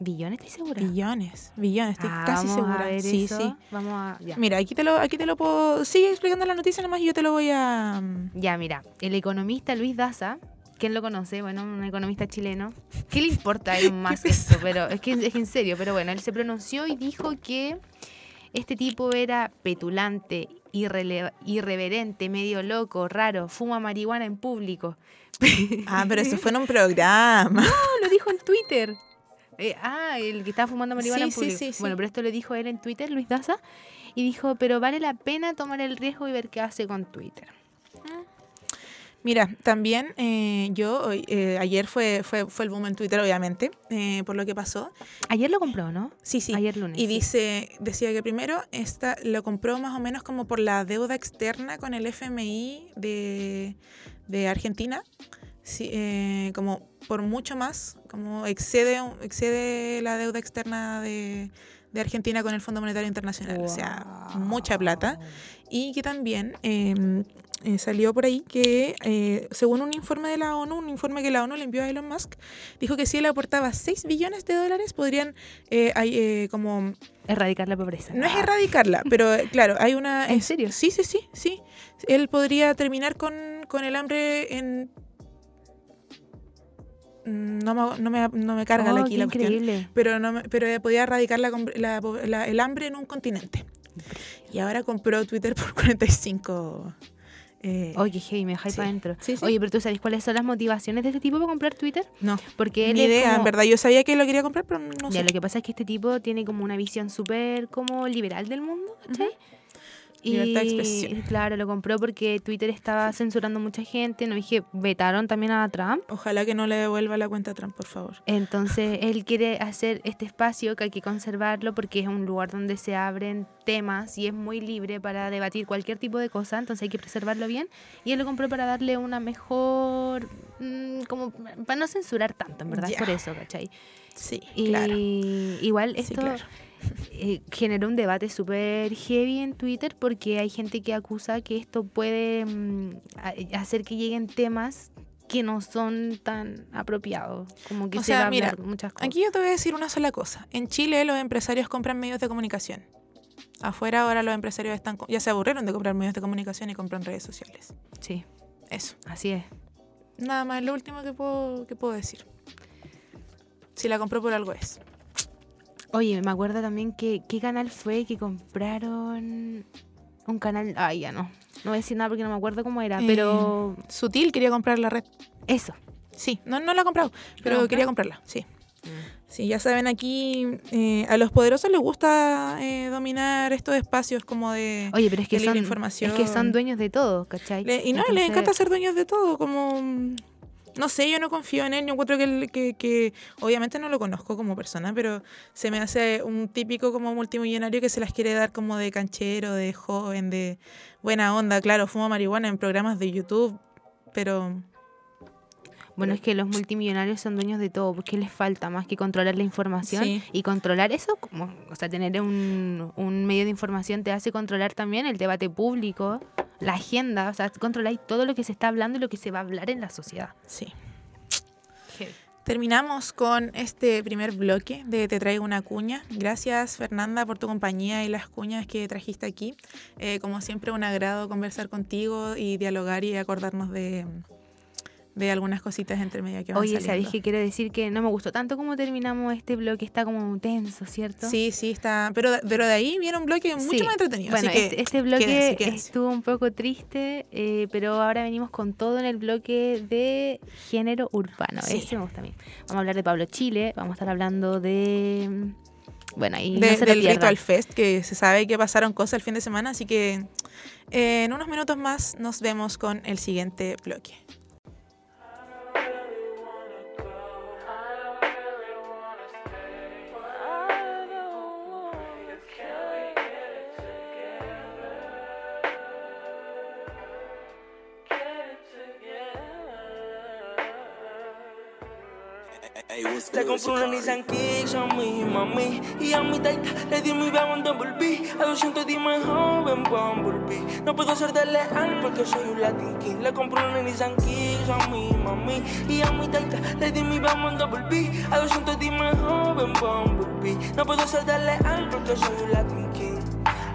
S4: ¿Billones? ¿Estoy segura?
S3: Billones, billones, estoy
S4: Ah,
S3: casi
S4: vamos
S3: segura.
S4: A ver
S3: sí,
S4: eso.
S3: sí.
S4: Vamos a. Ya.
S3: Mira, aquí te lo, aquí te lo puedo. Sigue explicando la noticia nomás y yo te lo voy a. mm,
S4: Ya, mira, el economista Luis Daza, ¿quién lo conoce? Bueno, un economista chileno. ¿Qué le importa a Elon Musk esto? Pero es que es en serio, pero bueno, él se pronunció y dijo que este tipo era petulante, irreverente, medio loco, raro, fuma marihuana en público.
S3: Ah, pero eso fue en un programa.
S4: No, lo dijo en Twitter. Eh, ah, el que estaba fumando marihuana
S3: Sí,
S4: en
S3: sí,
S4: público.
S3: sí, sí.
S4: Bueno, pero esto lo dijo él en Twitter, Luis Daza, y dijo, pero vale la pena tomar el riesgo y ver qué hace con Twitter.
S3: Mira, también eh, yo, eh, ayer fue, fue, fue el boom en Twitter, obviamente, eh, por lo que pasó.
S4: Ayer lo compró, ¿no?
S3: Sí, sí.
S4: Ayer lunes.
S3: Y
S4: sí.
S3: dice, decía que primero esta lo compró más o menos como por la deuda externa con el FMI de, de Argentina. Sí, eh, como por mucho más, como excede, excede la deuda externa de, de Argentina con el Fondo Monetario Internacional. O sea, mucha plata. Y que también eh, eh, salió por ahí que, eh, según un informe de la ONU, un informe que la ONU le envió a Elon Musk, dijo que si él aportaba 6 billones de dólares, podrían eh, hay, eh, como
S4: Erradicar la pobreza.
S3: no es erradicarla, pero claro, hay una...
S4: ¿En serio?
S3: Sí, sí, sí, sí. Él podría terminar con, con el hambre en... No me, no me, no me carga
S4: Oh,
S3: aquí la cuestión. Pero, no pero podía erradicar la la la- el hambre en un continente. Y ahora compró Twitter por 45... eh,
S4: Oye, hey, me dejáis
S3: Sí.
S4: para adentro.
S3: Sí, sí.
S4: Oye, pero tú sabes cuáles son las motivaciones de este tipo para comprar Twitter?
S3: no,
S4: Porque él
S3: ni idea,
S4: como-
S3: en verdad. Yo sabía que lo quería comprar, pero no
S4: Ya,
S3: sé.
S4: lo que pasa es que este tipo tiene como una visión súper como liberal del mundo, ¿cachai?
S3: Libertad de expresión.
S4: claro, lo compró porque Twitter estaba censurando mucha gente, no dije, vetaron también a Trump.
S3: Ojalá que no le devuelva la cuenta a Trump, por favor.
S4: Entonces él quiere hacer este espacio que hay que conservarlo porque es un lugar donde se abren temas y es muy libre para debatir cualquier tipo de cosa, entonces hay que preservarlo bien. Y él lo compró para darle una mejor, mm, como para no censurar tanto, en verdad,
S3: Ya.
S4: por eso, ¿cachai?
S3: Sí,
S4: Y
S3: claro.
S4: igual
S3: Sí,
S4: esto
S3: claro.
S4: Eh, generó un debate súper heavy en Twitter porque hay gente que acusa que esto puede mm, a- hacer que lleguen temas que no son tan apropiados, como que
S3: O
S4: se
S3: sea,
S4: va a
S3: mira,
S4: muchas cosas.
S3: Aquí yo te voy a decir una sola cosa. En Chile los empresarios compran medios de comunicación. Afuera ahora los empresarios están ya se aburrieron de comprar medios de comunicación y compran redes sociales.
S4: Sí,
S3: Eso.
S4: así es.
S3: Nada más, lo último que puedo, que puedo decir. Si la compró por algo es.
S4: Oye, me acuerdo también que qué canal fue que compraron un canal, ay, ya no. No voy a decir nada porque no me acuerdo cómo era,
S3: Eh,
S4: pero
S3: Sutil quería comprar la red.
S4: eso.
S3: Sí, no, no la ha comprado, pero quería comprarla, sí. Sí, ya saben, aquí eh, a los poderosos les gusta eh, dominar estos espacios como de...
S4: Oye, pero es que son
S3: información.
S4: es que son dueños de todo, ¿cachai?
S3: Le- y no, les encanta ser dueños de todo, como... No sé, yo no confío en él, yo encuentro que, que, que obviamente no lo conozco como persona, pero se me hace un típico como multimillonario que se las quiere dar como de canchero, de joven, de buena onda. Claro, fuma marihuana en programas de YouTube, pero...
S4: Bueno, es que los multimillonarios son dueños de todo, porque les falta más que controlar la información
S3: Sí.
S4: y controlar eso, como, o sea, tener un, un medio de información te hace controlar también el debate público, la agenda, o sea, controláis todo lo que se está hablando y lo que se va a hablar en la sociedad.
S3: Sí. Terminamos con este primer bloque de Te traigo una cuña. Gracias Fernanda por tu compañía y las cuñas que trajiste aquí. Eh, como siempre un agrado conversar contigo y dialogar y acordarnos de, de algunas cositas entre medio que van
S4: Oye. ¿sabéis que quiero decir que no me gustó tanto como terminamos este bloque? Está como tenso, ¿cierto?
S3: Sí, sí, está. Pero, pero de ahí viene un bloque mucho
S4: Sí.
S3: más entretenido.
S4: Bueno,
S3: así que
S4: este, este bloque
S3: quédense, quédense.
S4: estuvo un poco triste, eh, pero ahora venimos con todo en el bloque de género urbano.
S3: Sí.
S4: Ese me gusta a mí. Vamos a hablar de Pablo Chile, vamos a estar hablando de... mm, Bueno, ahí
S3: De-
S4: no se
S3: del. Ritual Fest, que se sabe que pasaron cosas el fin de semana, así que eh, en unos minutos más nos vemos con el siguiente bloque.
S9: Le compré una Nissan Kicks a mi mami Y a mi taita le di mi beso en Double B A 200 dime joven Bumblebee. No puedo ser de leal porque soy un Latin King. Le compré una Nissan Kicks a mi mami Y a mi taita le di mi beso en Double B A 200 dime joven Bumblebee. No puedo ser de leal porque soy un Latin King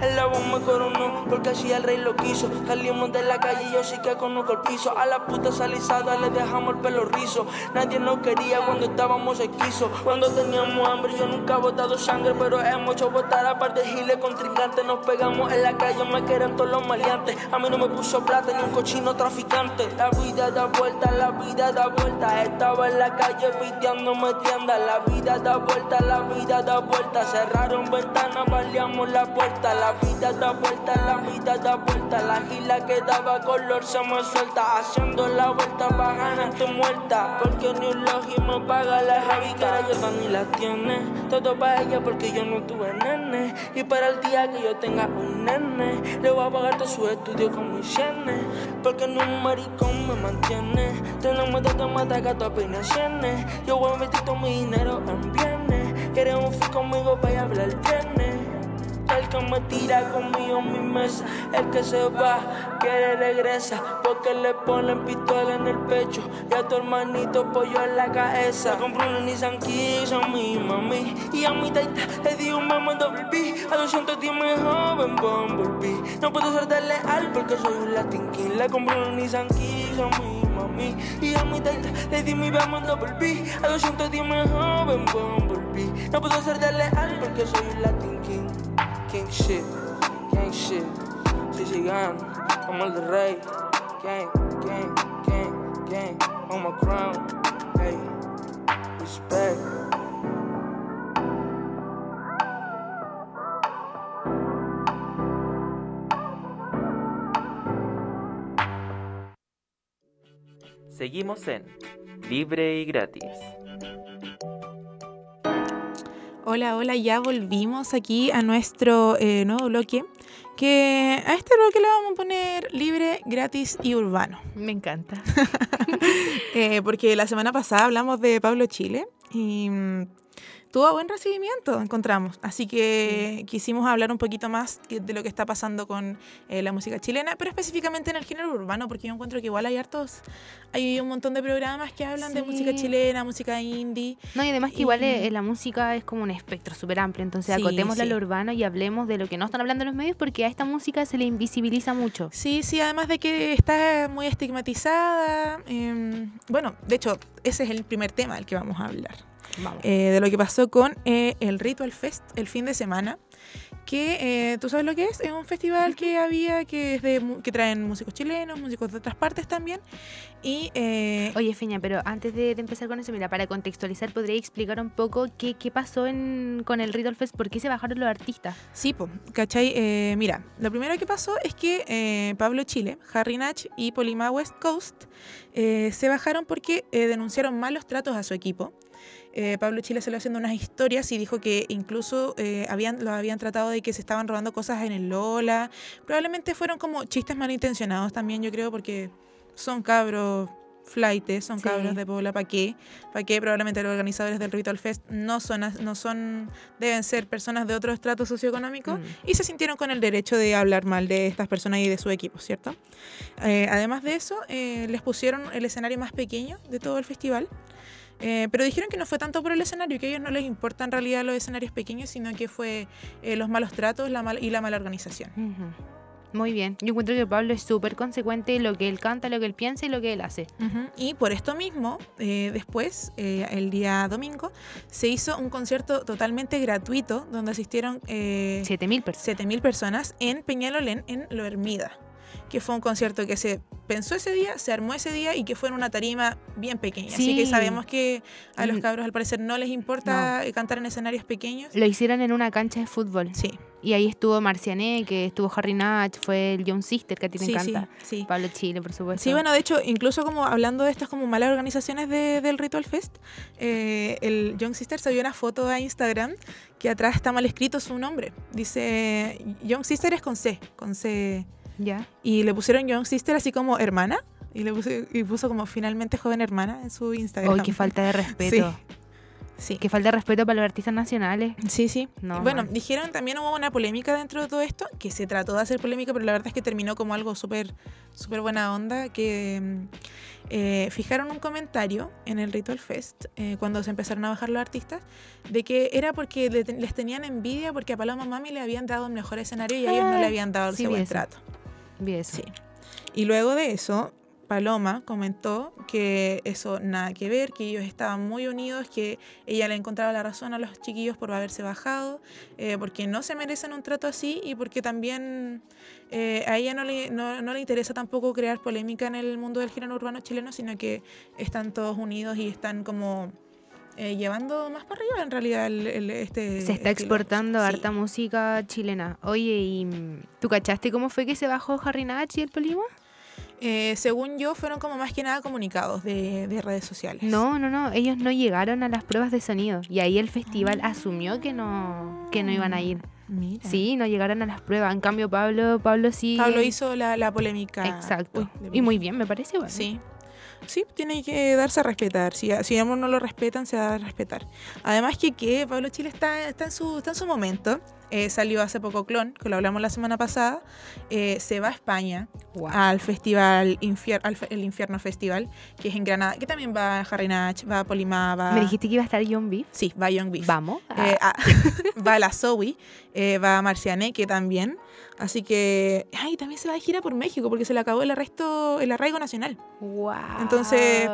S9: el lobo me coronó porque así el rey lo quiso. Salimos de la calle y yo sí que conozco el piso. A la puta salizada le dejamos el pelo rizo. Nadie nos quería cuando estábamos esquizo. Cuando teníamos hambre yo nunca he botado sangre, pero hemos hecho botar a par de giles contrincantes. Nos pegamos en la calle, me querían todos los maleantes. A mí no me puso plata ni un cochino traficante. La vida da vuelta, la vida da vuelta. Estaba en la calle piteándome tienda. La vida da vuelta, la vida da vuelta. Cerraron ventanas, baleamos la puerta. Vida da vuelta, la vida da vuelta. La gila que daba color se me suelta. Haciendo la vuelta pa' ganarte muerta. Porque ni un logi me paga la javi que la hierba ni la tiene. Todo para ella porque yo no tuve nene. Y para el día que yo tenga un nene, le voy a pagar todo su estudio con mis yenes. Porque ni un maricón me mantiene. Tenemos de tomate gato apenas cienes. Yo voy a meter todo mi dinero en bienes. Queremos un conmigo para ir hablar viernes. Que me tira conmigo en mi mesa, el que se va, quiere regresa, porque le ponen pistola en el pecho y a tu hermanito pollo en la cabeza. Le compré una Nissan Kicks a mi mami y a mi taita le di un mamo en Double B, a 210 me joven Bumblebee. No puedo ser leal porque soy un Latin King. Le compré una Nissan Kicks a mi mami y a mi taita le di mi mamo en Double B, a 210 me joven Bumblebee. No puedo ser leal porque soy un Latin King. King shit, gang shit. Si sigan como el de rey. Gang, gang, gang, gang. On my crown. Hey, respect.
S10: Seguimos en Libre y Gratis.
S3: Hola, hola, ya volvimos aquí a nuestro eh, nuevo bloque. Que a este bloque le vamos a poner libre, gratis y urbano.
S4: Me encanta.
S3: Eh, porque la semana pasada hablamos de Pablo Chile y mm, tuvo buen recibimiento, encontramos. Así que quisimos hablar un poquito más de lo que está pasando con eh, la música chilena, pero específicamente en el género urbano, porque yo encuentro que igual hay hartos, hay un montón de programas que hablan de música
S4: Sí.
S3: chilena, música indie.
S4: No, y además que igual
S3: Y-
S4: eh, la música es como un espectro súper amplio, entonces
S3: Sí,
S4: acotémosla
S3: sí.
S4: a lo urbano y hablemos de lo que no están hablando los medios porque a esta música se le invisibiliza mucho.
S3: Sí, sí, además de que está muy estigmatizada. em, bueno, de hecho, ese es el primer tema del que vamos a hablar. Eh, de lo que pasó con eh, el Ritual Fest el fin de semana. Que eh, tú sabes lo que es, es un festival que había que es de mu- que traen músicos chilenos, músicos de otras partes también. Y
S4: Oye, Feña, pero antes de, de empezar con eso, mira, para contextualizar, ¿podría explicar un poco qué, qué pasó en, con el Ritual Fest? ¿Por qué se bajaron los artistas?
S3: Sí, po, ¿cachai? Mira, lo primero que pasó es que Pablo Chile, Harry Natch y Polima West Coast se bajaron porque denunciaron malos tratos a su equipo. Eh, Pablo Chile salió haciendo unas historias y dijo que incluso eh, habían, los habían tratado de que se estaban robando cosas en el Lola. Probablemente fueron como chistes malintencionados también, yo creo, porque son cabros flightes, son
S4: Sí.
S3: cabros de Puebla, ¿para qué? ¿Para qué? Probablemente los organizadores del Ritual Fest no son, no son, deben ser personas de otro estrato socioeconómico
S4: Mm.
S3: y se sintieron con el derecho de hablar mal de estas personas y de su equipo, ¿cierto? Eh, además de eso, eh, les pusieron el escenario más pequeño de todo el festival. Eh, pero dijeron que no fue tanto por el escenario, que a ellos no les importa en realidad los escenarios pequeños, sino que fue eh, los malos tratos la mal- y la mala organización.
S4: Muy bien. Yo encuentro que Pablo es súper consecuente en lo que él canta, lo que él piensa y lo que él hace.
S3: Y por esto mismo, eh, después, eh, el día domingo, se hizo un concierto totalmente gratuito donde asistieron eh,
S4: 7000 personas.
S3: 7.000 personas en Peñalolén, en Lo Hermida, que fue un concierto que se pensó ese día, se armó ese día y que fue en una tarima bien pequeña. Así que sabemos que a los
S4: Mm.
S3: cabros al parecer no les importa cantar en escenarios pequeños.
S4: Lo hicieron en una cancha de fútbol.
S3: Sí,
S4: Y ahí estuvo Marciané, que estuvo Harry Natch, fue el John Sister, que a ti te
S3: sí, sí,
S4: encanta.
S3: sí.
S4: Pablo Chile, por supuesto.
S3: Sí, bueno, de hecho, incluso como hablando de estas como malas organizaciones de- del Ritual Fest, eh, el Young Sister subió una foto a Instagram que atrás está mal escrito su nombre. Dice, Young Sister es con C, con C.
S4: Ya.
S3: Y le pusieron Young Sister así como hermana. Y le puso, y puso como finalmente joven hermana en su Instagram.
S4: Ay, qué falta de respeto.
S3: Sí.
S4: Que falta de respeto para los artistas nacionales.
S3: Sí, sí.
S4: No,
S3: bueno,
S4: mal.
S3: dijeron también hubo una polémica dentro de todo esto, que se trató de hacer polémica, pero la verdad es que terminó como algo súper súper buena onda, que mm, eh, fijaron un comentario en el Ritual Fest, eh, cuando se empezaron a bajar los artistas, de que era porque les tenían envidia porque a Paloma Mami le habían dado un mejor escenario y a ellos no le habían dado
S4: Ah, sí,
S3: buen trato.
S4: Vi.
S3: Sí. Y luego de eso, Paloma comentó que eso nada que ver, que ellos estaban muy unidos, que ella le encontraba la razón a los chiquillos por haberse bajado, eh, porque no se merecen un trato así y porque también eh, a ella no le, no, no le interesa tampoco crear polémica en el mundo del género urbano chileno, sino que están todos unidos y están como eh, llevando más para arriba en realidad el, el- este...
S4: Se está
S3: estilo.
S4: exportando
S3: Sí.
S4: harta música chilena. Oye, ¿y mm, tú cachaste cómo fue que se bajó Harry Nach y el Polima?
S3: Eh, según yo, fueron como más que nada comunicados de, de redes sociales.
S4: No, no, no. Ellos no llegaron a las pruebas de sonido. Y ahí el festival asumió que no, que no iban a ir.
S3: Mira.
S4: Sí, no llegaron a las pruebas. En cambio, Pablo, Pablo sí.
S3: Pablo hizo la, la polémica.
S4: Exacto.
S3: Uy,
S4: y muy bien, me parece. Bueno.
S3: Sí. Sí, tiene que darse a respetar. Si, a- si a uno no lo respetan, se da a respetar. Además que, que Pablo Chile está, está, en, su, está en su momento. Eh, salió hace poco Clon, que lo hablamos la semana pasada. Eh, se va a España
S4: Guau.
S3: al festival Infier- al el Infierno Festival, que es en Granada, que también va Harry Nach, va Polima, va...
S4: Me dijiste que iba a estar John Beef.
S3: Sí, va Young Beef.
S4: Vamos.
S3: Eh, ah, va la Zoe, eh, va Marcianeque también. Así que. Ay, también se va de gira por México porque se le acabó el arresto, el arraigo nacional.
S4: wow.
S3: Entonces,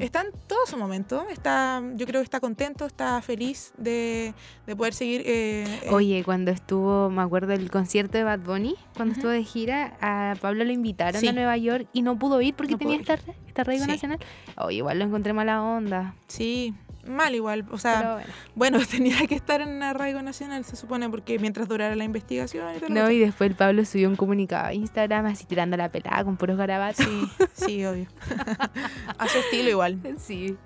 S3: Está en todo su momento. Está, yo creo que está contento, está feliz de, de poder seguir. eh, eh,
S4: Oye, cuando estuvo, me acuerdo del concierto de Bad Bunny, cuando estuvo de gira, a Pablo lo invitaron
S3: Sí.
S4: a Nueva York y no pudo ir porque
S3: No
S4: tenía re- esta arraigo
S3: Sí.
S4: nacional. Oye, igual lo encontré mala onda.
S3: Sí, mal igual. O sea,
S4: bueno.
S3: bueno, tenía que estar en arraigo nacional, se supone, porque mientras durara la investigación y
S4: No, y después el Pablo subió un comunicado a Instagram así tirando la pelada con puros garabatos.
S3: Sí, sí, obvio. a su estilo igual.
S4: Sí.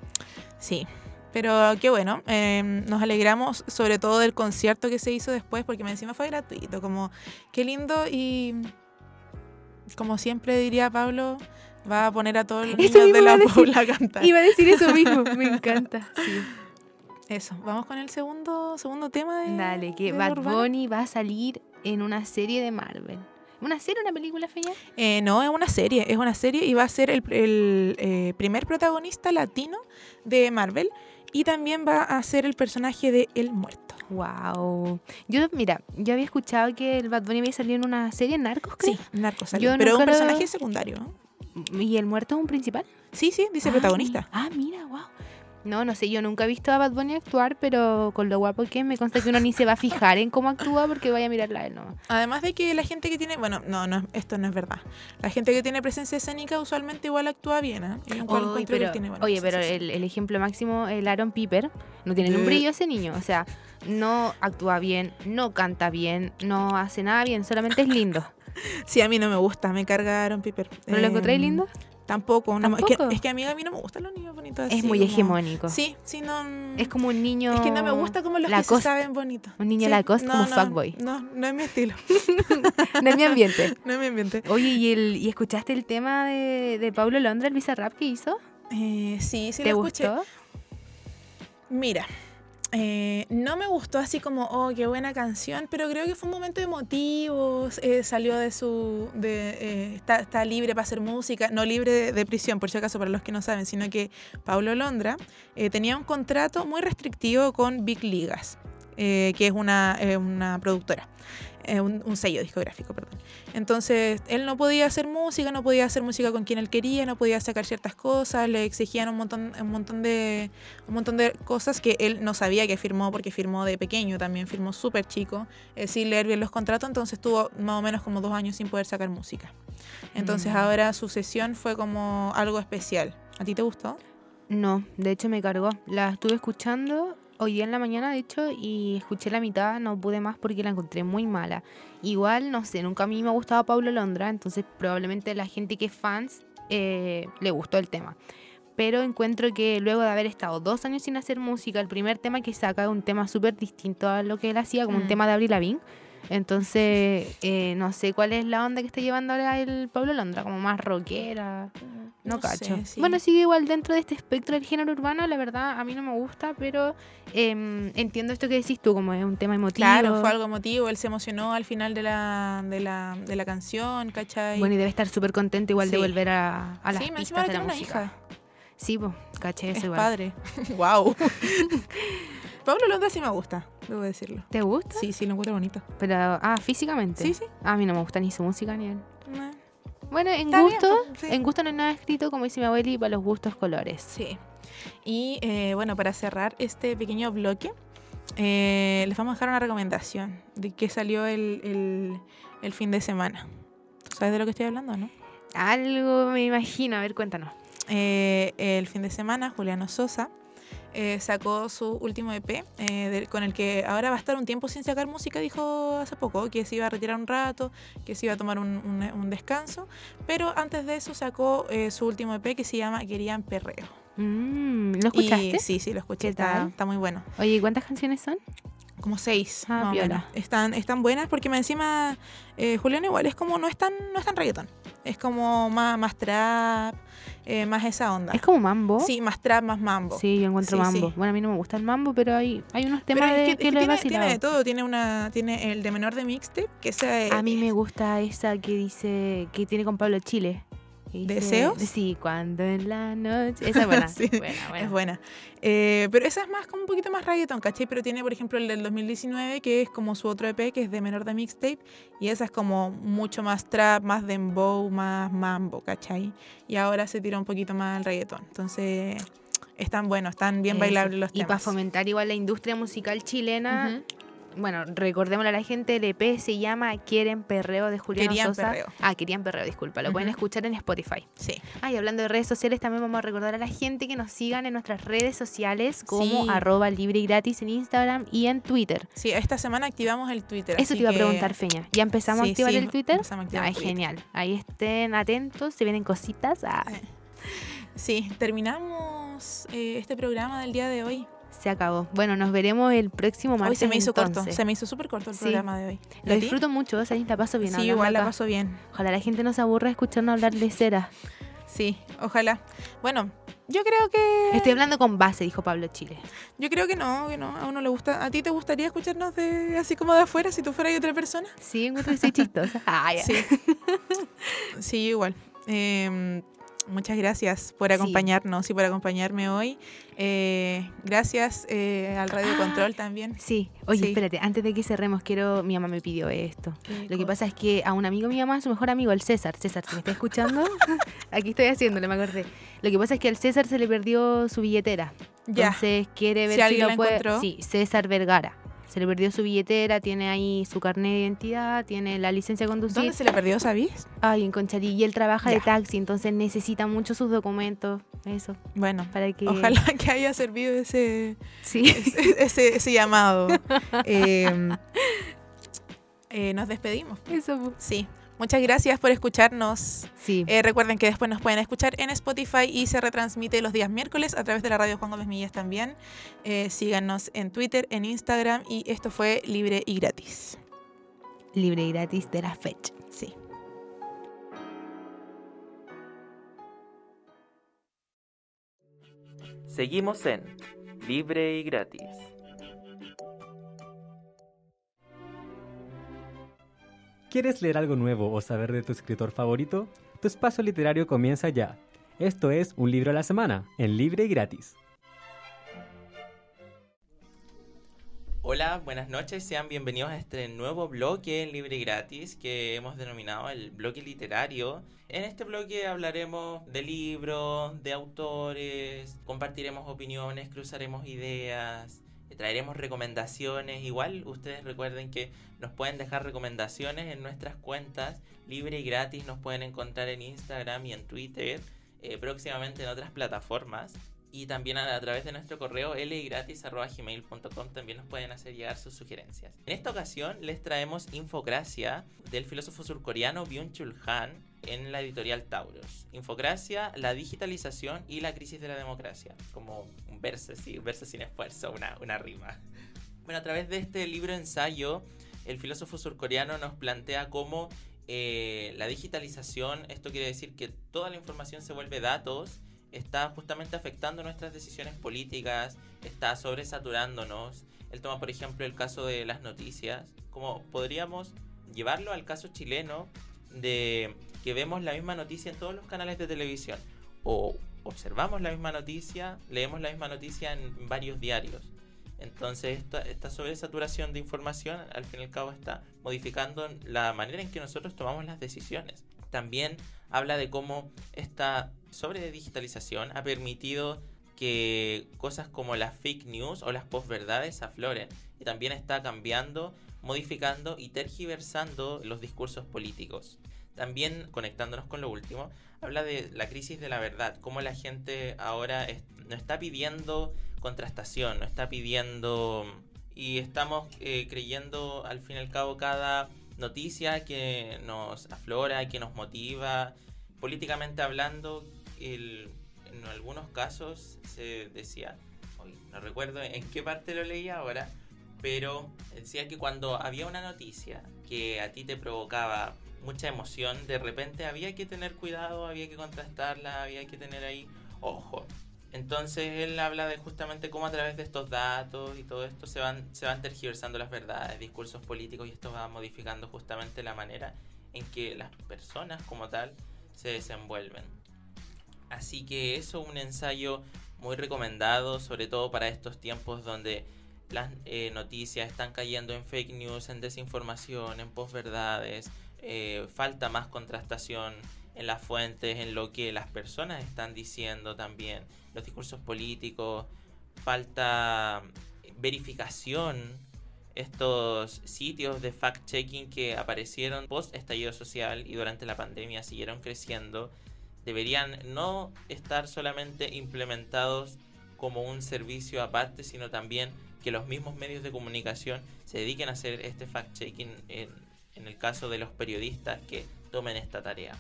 S3: Sí. Pero qué bueno, eh, nos alegramos sobre todo del concierto que se hizo después, porque encima fue gratuito, como qué lindo y como siempre diría Pablo, va a poner a todos los niños de la. Paula a cantar.
S4: Iba a decir eso mismo, me encanta. Sí.
S3: Eso, vamos con el segundo, segundo tema de
S4: Dale, que
S3: de
S4: Bad
S3: Urbano.
S4: Bunny va a salir en una serie de Marvel. ¿Una serie o una película, Feña?
S3: Eh, no, es una serie, es una serie y va a ser el, el, eh, primer protagonista latino de Marvel y también va a ser el personaje de El Muerto.
S4: Wow. Yo, mira, yo había escuchado que el Bad Bunny había salido en una serie Narcos, creo.
S3: Sí, narco
S4: Yo
S3: pero es un
S4: nunca lo-
S3: personaje secundario.
S4: ¿Y el muerto es un principal?
S3: Sí, sí, dice
S4: Ah,
S3: protagonista.
S4: mi- Ah, mira, wow. No, no sé, yo nunca he visto a Bad Bunny actuar, pero con lo guapo que es, me consta que uno ni se va a fijar en cómo actúa porque vaya a mirarla a él, ¿no?
S3: Además de que la gente que tiene, bueno, no, no, esto no es verdad. La gente que tiene presencia escénica usualmente igual actúa bien, ¿eh?
S4: Pero,
S3: tiene buena
S4: oye, pero el, el ejemplo máximo, el Aaron Piper, no tiene un
S3: Eh.
S4: brillo ese niño. O sea, no actúa bien, no canta bien, no hace nada bien, solamente es lindo.
S3: Sí, a mí no me gusta, me cargaron Piper.
S4: ¿No lo encontráis
S3: Em,
S4: lindo?
S3: Tampoco, no, es, que,
S4: ¿Tampoco?
S3: es que a mí, a mí no me gustan los niños bonitos
S4: Es
S3: así
S4: muy
S3: como-
S4: hegemónico.
S3: Sí, sí, no.
S4: Es como un niño.
S3: Es que no me gusta como los que se
S4: Lacoste.
S3: saben bonitos.
S4: Un niño
S3: Sí,
S4: Lacoste
S3: no,
S4: como
S3: no,
S4: fuckboy.
S3: No, no es mi estilo.
S4: No es mi ambiente.
S3: No es mi ambiente.
S4: Oye, ¿y, el, ¿y escuchaste el tema de, de Pablo Londra, el Bizarrap que hizo?
S3: Eh, sí, sí
S4: ¿Te
S3: lo escuché.
S4: gustó?
S3: Mira, eh, no me gustó así como, oh, qué buena canción, pero creo que fue un momento emotivo. eh, salió de su. Eh, está, libre para hacer música, no libre de, prisión, por si acaso, para los que no saben, sino que Pablo Londra tenía un contrato muy restrictivo con Big Ligas, que es una, una productora. Eh, un, un sello discográfico, perdón. Entonces, él no podía hacer música, no podía hacer música con quien él quería, no podía sacar ciertas cosas, le exigían un montón, un montón de un montón de cosas que él no sabía que firmó porque firmó de pequeño también, firmó súper chico, eh, sin leer bien los contratos, entonces estuvo más o menos como dos años sin poder sacar música. Entonces
S4: Mm.
S3: ahora su sesión fue como algo especial. ¿A ti te gustó?
S4: No, de hecho me cargó. La estuve escuchando hoy día en la mañana, de hecho, y escuché la mitad, no pude más porque la encontré muy mala. Igual, no sé, nunca a mí me ha gustado Pablo Londra, entonces probablemente la gente que es fans eh, le gustó el tema. Pero encuentro que luego de haber estado dos años sin hacer música, el primer tema que saca es un tema súper distinto a lo que él hacía, como un
S3: Mm.
S4: tema de Avril Lavigne. Entonces, eh, no sé cuál es la onda que está llevando ahora el Pablo Londra, como más rockera. No,
S3: No
S4: cacho.
S3: sé, sí.
S4: Bueno, sigue igual dentro de este espectro del género urbano, la verdad a mí no me gusta, pero em, entiendo esto que decís tú, como es un tema emotivo.
S3: Claro, fue algo emotivo. Él se emocionó al final de la, de la, de la canción, ¿cachai?
S4: Bueno, y debe estar súper contento igual de volver a, a las
S3: sí,
S4: pistas de la
S3: una
S4: música.
S3: hija.
S4: Sí, pues, caché eso
S3: Es
S4: igual.
S3: padre. wow. Pablo Londra sí me gusta, debo decirlo.
S4: ¿Te gusta?
S3: Sí, sí, lo encuentro bonito.
S4: Pero, ah, físicamente.
S3: Sí, sí.
S4: A mí no me gusta ni su música ni él.
S3: Eh,
S4: Bueno, en
S3: Está bien,
S4: gusto,
S3: pues, sí.
S4: en gusto no hay nada escrito, como dice mi abueli, para los gustos colores.
S3: Sí. Y eh, bueno, para cerrar este pequeño bloque, eh, les vamos a dejar una recomendación de que salió el, el- el fin de semana. ¿Tú sabes de lo que estoy hablando, no?
S4: Algo me imagino, a ver, cuéntanos.
S3: Eh, el fin de semana, Juliano Sosa eh, sacó su último EP, eh, de- con el que ahora va a estar un tiempo sin sacar música, dijo hace poco, que se iba a retirar un rato, que se iba a tomar un, un- un descanso, pero antes de eso sacó eh, su último EP que se llama Querían Perreo.
S4: Mm, ¿Lo
S3: Y-
S4: escuchaste?
S3: sí, sí, lo escuché,
S4: ¿Qué
S3: está, muy bueno.
S4: Oye, ¿y ¿cuántas canciones son?
S3: Como seis,
S4: Ah,
S3: más o
S4: piola.
S3: menos. Están, están buenas porque me encima eh, Julián igual es como no es tan, no es tan reggaetón. Es como más, más trap, eh, más esa onda.
S4: Es como mambo.
S3: Sí, más trap, más mambo.
S4: Sí, yo encuentro
S3: Sí,
S4: mambo.
S3: sí.
S4: Bueno, a mí no me gusta el mambo, pero hay, hay unos
S3: Pero
S4: temas
S3: es
S4: de,
S3: que,
S4: que,
S3: es que tiene, tiene de todo. Tiene una, tiene el de menor de mixtape, que esa
S4: A mí me gusta esa que dice, que tiene con Pablo Chile. Dice-
S3: ¿Deseos?
S4: Sí, cuando en la noche. Esa es buena.
S3: Sí,
S4: buena, buena.
S3: Es buena. Eh, pero esa es más como un poquito más reggaeton, ¿cachai? Pero tiene, por ejemplo, el del 2019, que es como su otro EP, que es de menor de mixtape. Y esa es como mucho más trap, más dembow, más mambo, ¿cachai? Y ahora se tira un poquito más al reggaeton. Entonces, están buenos, están bien
S4: Eso.
S3: bailables los
S4: Y para
S3: temas.
S4: fomentar igual la industria musical chilena,
S3: Ujú.
S4: Bueno, recordémosle a la gente, el EP se llama Quieren Perreo de Julián
S3: Querían
S4: Sosa.
S3: Perreo.
S4: Ah, Querían Perreo, disculpa. Lo pueden escuchar en Spotify.
S3: Sí.
S4: Ah, y hablando de redes sociales, también vamos a recordar a la gente que nos sigan en nuestras redes sociales como
S3: Sí.
S4: arroba libre y gratis en Instagram y en Twitter.
S3: Sí, esta semana activamos el Twitter.
S4: Eso te iba a preguntar, Feña. ¿Ya empezamos
S3: Sí,
S4: a activar
S3: sí,
S4: el Twitter?
S3: empezamos a activar
S4: Ay,
S3: el Twitter.
S4: genial. Ahí estén atentos, se vienen cositas. Ah,
S3: Sí, terminamos eh, este programa del día de hoy.
S4: Se acabó. Bueno, nos veremos el próximo martes.
S3: Hoy se me hizo corto, se me hizo súper corto el
S4: Sí.
S3: programa de hoy. ¿Y
S4: Lo disfruto mucho, ¿sabes? La paso bien.
S3: Sí, igual la
S4: acá.
S3: paso bien.
S4: Ojalá la gente no se aburra escuchando hablar de cera.
S3: Sí, ojalá. Bueno, yo creo que.
S4: Estoy hablando con base, dijo Pablo Chile.
S3: Yo creo que no, que no. A uno le gusta. ¿A ti te gustaría escucharnos de así como de afuera si tú fueras otra persona?
S4: Sí, encuentro que soy chistosa. Ah.
S3: Sí. sí, igual. Eh, muchas gracias por
S4: Sí.
S3: acompañarnos y por acompañarme hoy. Eh, gracias eh, al Radio
S4: Ah,
S3: Control también.
S4: Sí. Oye,
S3: Sí.
S4: espérate, antes de que cerremos, quiero. Mi mamá me pidió esto. Lo que
S3: cosa?
S4: pasa es que a un amigo mi mamá, su mejor amigo, el César. César, si me está escuchando, aquí estoy haciéndole, me acordé. Lo que pasa es que al César se le perdió su billetera.
S3: Ya.
S4: Entonces quiere ver
S3: Si
S4: si,
S3: alguien
S4: lo puede.
S3: encontró.
S4: Sí, César Vergara. Se le perdió su billetera, tiene ahí su carnet de identidad, tiene la licencia de conducir.
S3: ¿Dónde se le perdió, sabías?
S4: Ay, en Conchalí. Y él trabaja de taxi, entonces necesita mucho sus documentos. Eso.
S3: Bueno,
S4: Para que.
S3: ojalá que haya servido ese,
S4: Sí.
S3: ese, ese- ese llamado. Eh, eh, nos despedimos.
S4: Eso. po.
S3: Sí. Muchas gracias por escucharnos.
S4: Sí.
S3: Eh, recuerden que después nos pueden escuchar en Spotify y se retransmite los días miércoles a través de la radio Juan Gómez Millas también. Eh, síganos en Twitter, en Instagram y esto fue libre y gratis.
S4: Libre y gratis de la fecha.
S3: Sí.
S10: Seguimos en Libre y Gratis.
S2: ¿Quieres leer algo nuevo o saber de tu escritor favorito? Tu espacio literario comienza ya. Esto es Un libro a la semana, en libre y gratis.
S11: Hola, buenas noches, sean bienvenidos a este nuevo bloque en Libre y Gratis que hemos denominado el bloque literario. En este bloque hablaremos de libros, de autores, compartiremos opiniones, cruzaremos ideas, traeremos recomendaciones. Igual ustedes recuerden que nos pueden dejar recomendaciones en nuestras cuentas. Libre y Gratis nos pueden encontrar en Instagram y en Twitter, eh, próximamente en otras plataformas. Y también a, través de nuestro correo ligratis.gmail.com también nos pueden hacer llegar sus sugerencias. En esta ocasión les traemos Infocracia del filósofo surcoreano Byung-Chul Han en la editorial Tauros. Infocracia, la digitalización y la crisis de la democracia. Como un verso, sí, un verso sin esfuerzo, una, una rima. Bueno, a través de este libro ensayo el filósofo surcoreano nos plantea cómo eh, la digitalización, esto quiere decir que toda la información se vuelve datos, está justamente afectando nuestras decisiones políticas, está sobresaturándonos. Él toma, por ejemplo, el caso de las noticias, como podríamos llevarlo al caso chileno de que vemos la misma noticia en todos los canales de televisión o observamos la misma noticia, leemos la misma noticia en varios diarios. Entonces esta, esta sobresaturación de información al fin y al cabo está modificando la manera en que nosotros tomamos las decisiones. También habla de cómo esta sobredigitalización ha permitido que cosas como las fake news o las posverdades afloren y también está cambiando, modificando y tergiversando los discursos políticos. También conectándonos con lo último, habla de la crisis de la verdad, cómo la gente ahora no está pidiendo contrastación, no está pidiendo y estamos eh, creyendo al fin y al cabo cada noticia que nos aflora, que nos motiva. Políticamente hablando, en algunos casos se decía, no recuerdo en qué parte lo leí ahora, pero decía que cuando había una noticia que a ti te provocaba mucha emoción, de repente había que tener cuidado, había que contrastarla, había que tener ahí ojo. Entonces él habla de justamente cómo a través de estos datos y todo esto se van, se van tergiversando las verdades, discursos políticos y esto va modificando justamente la manera en que las personas como tal se desenvuelven. Así que eso es un ensayo muy recomendado, sobre todo para estos tiempos donde las eh, noticias están cayendo en fake news, en desinformación, en posverdades, eh, falta más contrastación en las fuentes, en lo que las personas están diciendo también, los discursos políticos, falta verificación, estos sitios de fact-checking que aparecieron post estallido social y durante la pandemia siguieron creciendo, deberían no estar solamente implementados como un servicio aparte, sino también que los mismos medios de comunicación se dediquen a hacer este fact-checking en el caso de los periodistas que tomen esta tarea.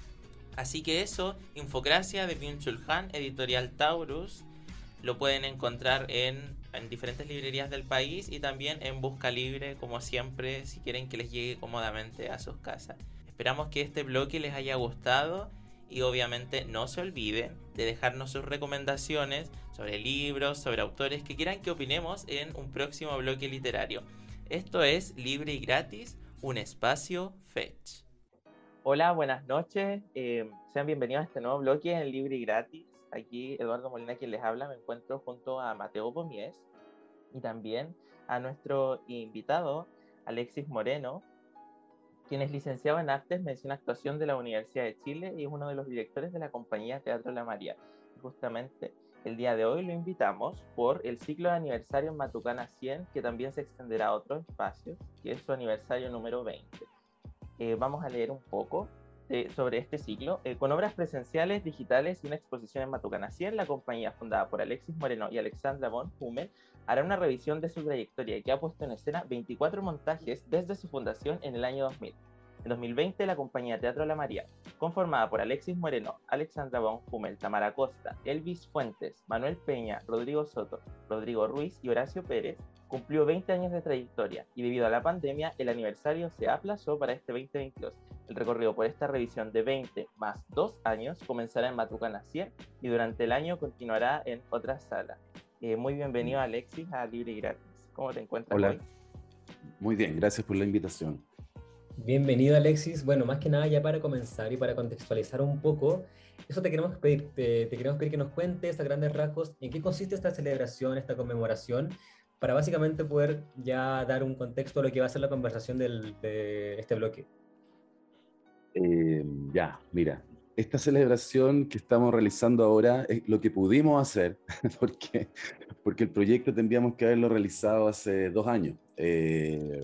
S11: Así que eso, Infocracia de Byung-Chul Han, editorial Taurus, lo pueden encontrar en, en, diferentes librerías del país y también en Busca Libre, como siempre, si quieren que les llegue cómodamente a sus casas. Esperamos que este bloque les haya gustado y obviamente no se olviden de dejarnos sus recomendaciones sobre libros, sobre autores que quieran que opinemos en un próximo bloque literario. Esto es libre y gratis un espacio Fetch. Hola, buenas noches. Eh, sean bienvenidos a este nuevo bloque en Libre y Gratis. Aquí Eduardo Molina quien les habla. Me encuentro junto a Mateo Pomies y también a nuestro invitado Alexis Moreno, quien es licenciado en Artes, Mención Actuación de la Universidad de Chile y es uno de los directores de la compañía Teatro La María. justamente el día de hoy lo invitamos por el ciclo de aniversario en Matucana 100, que también se extenderá a otros espacios, que es su aniversario número 20. Eh, vamos a leer un poco eh, sobre este ciclo. Eh, con obras presenciales, digitales y una exposición en Matucana 100, la compañía fundada por Alexis Moreno y Alexandra von Hummel hará una revisión de su trayectoria que ha puesto en escena 24 montajes desde su fundación en el año 2000. En 2020, la compañía Teatro La María, conformada por Alexis Moreno, Alexandra Von Hummel, Tamara Costa, Elvis Fuentes, Manuel Peña, Rodrigo Soto, Rodrigo Ruiz y Horacio Pérez, cumplió 20 años de trayectoria y debido a la pandemia, el aniversario se aplazó para este 2022. El recorrido por esta revisión de 20 más 2 años comenzará en Matucana 100 y durante el año continuará en otra sala. Eh, muy bienvenido, Alexis, a Libre y Gratis. ¿Cómo te encuentras
S12: Hola. Muy bien, gracias por la invitación.
S2: Bienvenido Alexis. Bueno, más que nada ya para comenzar y para contextualizar un poco, eso te queremos pedir, te, queremos pedir que nos cuentes a grandes rasgos en qué consiste esta celebración, esta conmemoración, para básicamente poder ya dar un contexto a lo que va a ser la conversación del, de este bloque.
S12: Eh, ya, mira, esta celebración que estamos realizando ahora es lo que pudimos hacer, porque, porque el proyecto tendríamos que haberlo realizado hace dos años. Eh,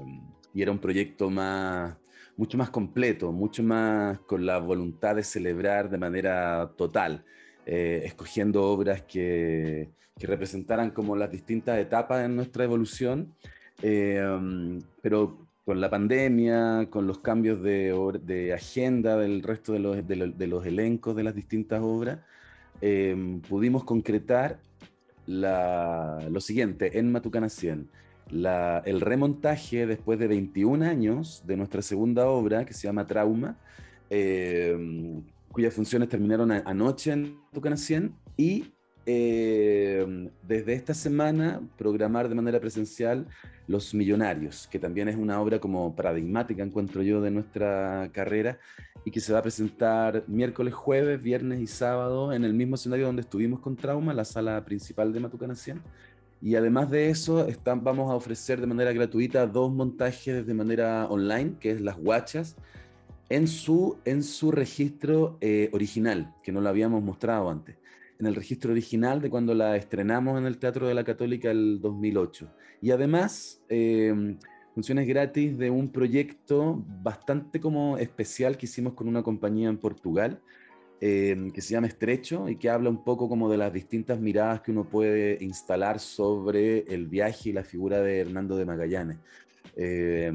S12: y era un proyecto más, mucho más completo, mucho más con la voluntad de celebrar de manera total, eh, escogiendo obras que, que, representaran como las distintas etapas en nuestra evolución, eh, pero con la pandemia, con los cambios de, de agenda del resto de los, de, los, elencos de las distintas obras, eh, pudimos concretar la, lo siguiente en Matucana 100 la- el remontaje después de 21 años de nuestra segunda obra, que se llama Trauma, eh, cuyas funciones terminaron a- anoche en Tucana 100, y eh, desde esta semana programar de manera presencial Los Millonarios, que también es una obra como paradigmática, encuentro yo, de nuestra carrera, y que se va a presentar miércoles, jueves, viernes y sábado en el mismo escenario donde estuvimos con Trauma, la sala principal de Matucana 100. Y además de eso, están, vamos a ofrecer de manera gratuita dos montajes de manera online, que es Las Guachas, en su, en su registro eh, original, que no lo habíamos mostrado antes. En el registro original de cuando la estrenamos en el Teatro de la Católica el 2008. Y además, eh, funciones gratis de un proyecto bastante como especial que hicimos con una compañía en Portugal, eh, que se llama Estrecho y que habla un poco como de las distintas miradas que uno puede instalar sobre el viaje y la figura de Hernando de Magallanes. Eh,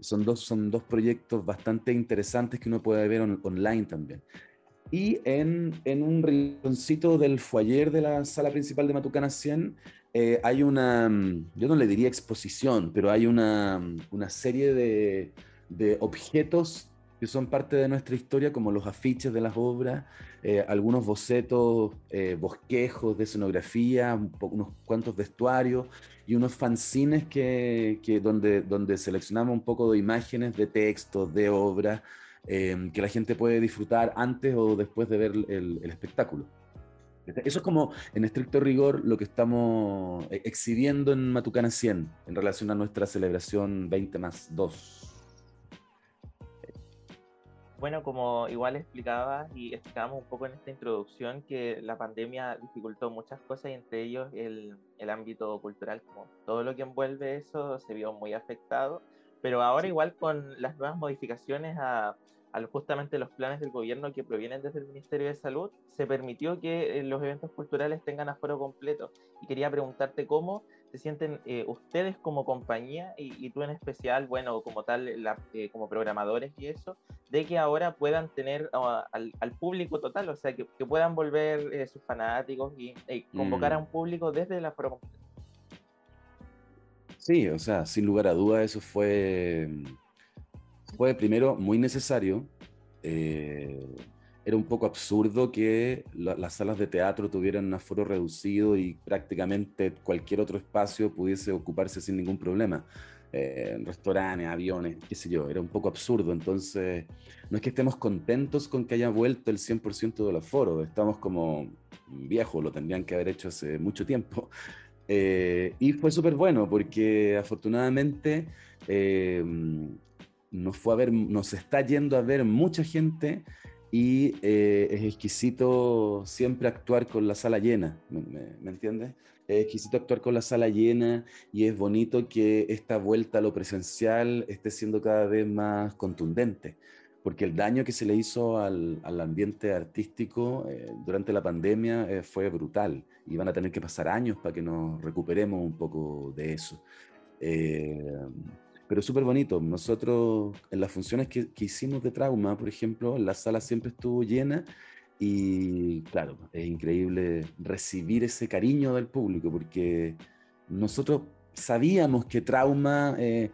S12: son, dos, son dos proyectos bastante interesantes que uno puede ver on- online también. Y en, en un rinconcito del foyer de la sala principal de Matucana 100 eh, hay una, mm, yo no le diría exposición, pero hay una, mm, una serie de, de objetos que son parte de nuestra historia, como los afiches de las obras, eh, algunos bocetos, eh, bosquejos de escenografía, un unos cuantos vestuarios y unos fanzines que, que donde, donde seleccionamos un poco de imágenes, de textos, de obras, eh, que la gente puede disfrutar antes o después de ver el, el espectáculo. Eso es como, en estricto rigor, lo que estamos eh, exhibiendo en Matucana 100 en relación a nuestra celebración 20 más 2.
S10: Bueno, como igual explicaba y explicábamos un poco en esta introducción, que la pandemia dificultó muchas cosas y entre ellos el, el ámbito cultural, como todo lo que envuelve eso se vio muy afectado, pero ahora igual con las nuevas modificaciones a, justamente los planes del gobierno que provienen desde el Ministerio de Salud, se permitió que eh, los eventos culturales tengan aforo completo. Y quería preguntarte cómo se sienten eh, ustedes como compañía y, y tú en especial, bueno, como tal, la- eh, como programadores y eso, de que ahora puedan tener ah, al, al público total, o sea, que, que puedan volver sus fanáticos y eh, convocar
S12: Mm.
S10: a un público desde el aforo completo.
S12: Sí, o sea, sin lugar a dudas eso fue, fue primero muy necesario. eh, era un poco absurdo que la- las salas de teatro tuvieran un aforo reducido y prácticamente cualquier otro espacio pudiese ocuparse sin ningún problema. Eh, restaurantes, aviones, qué sé yo, era un poco absurdo. Entonces, no es que estemos contentos con que haya vuelto el 100% del aforo, estamos como viejos, lo tendrían que haber hecho hace mucho tiempo. Eh, y fue súper bueno porque afortunadamente eh, nos, fue a ver, nos está yendo a ver mucha gente y eh, es exquisito siempre actuar con la sala llena, ¿me, me- entiendes? Es exquisito actuar con la sala llena y es bonito que esta vuelta a lo presencial esté siendo cada vez más contundente, porque el daño que se le hizo al, al ambiente artístico eh, durante la pandemia eh, fue brutal y van a tener que pasar años para que nos recuperemos un poco de eso. Pero súper bonito. Nosotros, en las funciones que, que hicimos de trauma, por ejemplo, la sala siempre estuvo llena y, claro, es increíble recibir ese cariño del público porque nosotros sabíamos que trauma eh,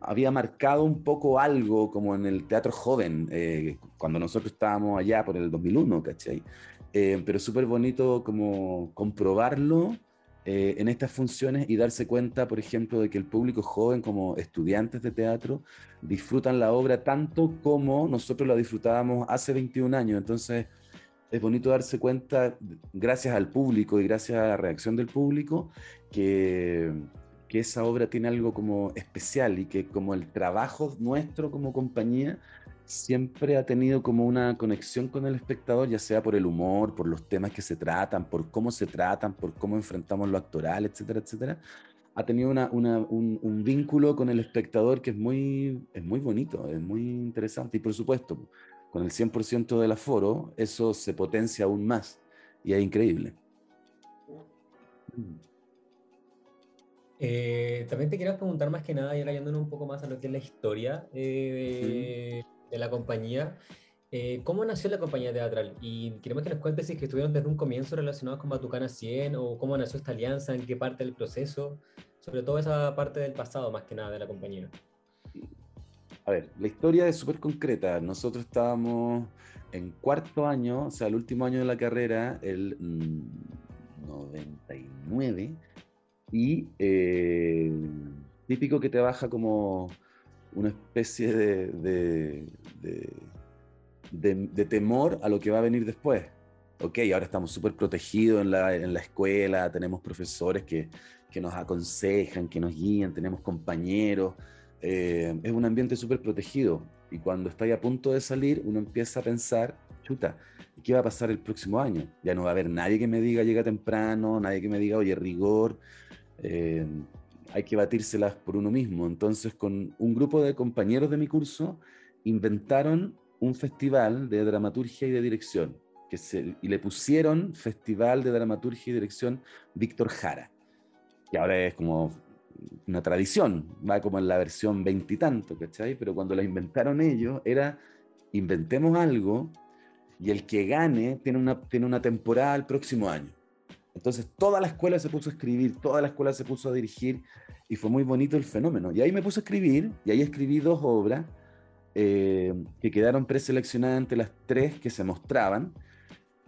S12: había marcado un poco algo como en el teatro joven, eh, cuando nosotros estábamos allá por el 2001, ¿cachai? Eh, pero súper bonito como comprobarlo eh, en estas funciones y darse cuenta, por ejemplo, de que el público joven, como estudiantes de teatro, disfrutan la obra tanto como nosotros la disfrutábamos hace 21 años. Entonces, es bonito darse cuenta, gracias al público y gracias a la reacción del público, que, que esa obra tiene algo como especial y que como el trabajo nuestro como compañía siempre ha tenido como una conexión con el espectador, ya sea por el humor, por los temas que se tratan, por cómo se tratan, por cómo enfrentamos lo actoral, etcétera, etcétera. Ha tenido una, una- un, un vínculo con el espectador que es muy, es muy bonito, es muy interesante. Y por supuesto, con el 100% del aforo, eso se potencia aún más y es increíble.
S2: Eh, también te quería preguntar más que nada, ya yéndonos un poco más a lo que es la historia eh, de la compañía. Eh, ¿Cómo nació la compañía teatral? Y queremos que nos cuentes si estuvieron desde un comienzo relacionados con Batucana 100 o cómo nació esta alianza, en qué parte del proceso, sobre todo esa parte del pasado más que nada de la compañía.
S12: A ver, la historia es súper concreta. Nosotros estábamos en cuarto año, o sea, el último año de la carrera, el mm, 99, y eh, típico que te baja como una especie de, de, de- temor a lo que va a venir después. Ok, ahora estamos súper protegidos en la, en la escuela, tenemos profesores que, que nos aconsejan, que nos guían, tenemos compañeros, eh, es un ambiente súper protegido. Y cuando estáis a punto de salir, uno empieza a pensar, chuta, ¿qué va a pasar el próximo año? Ya no va a haber nadie que me diga llega temprano, nadie que me diga, oye, rigor. eh, hay que batírselas por uno mismo. Entonces, con un grupo de compañeros de mi curso, inventaron un festival de dramaturgia y de dirección. Que se, y le pusieron Festival de Dramaturgia y Dirección Víctor Jara, que ahora es como una tradición, va como en la versión veintitanto, ¿cachai? Pero cuando la inventaron ellos, era inventemos algo y el que gane tiene una, tiene una temporada el próximo año. Entonces toda la escuela se puso a escribir, toda la escuela se puso a dirigir y fue muy bonito el fenómeno. Y ahí me puse a escribir y ahí escribí dos obras eh, que quedaron preseleccionadas entre las tres que se mostraban.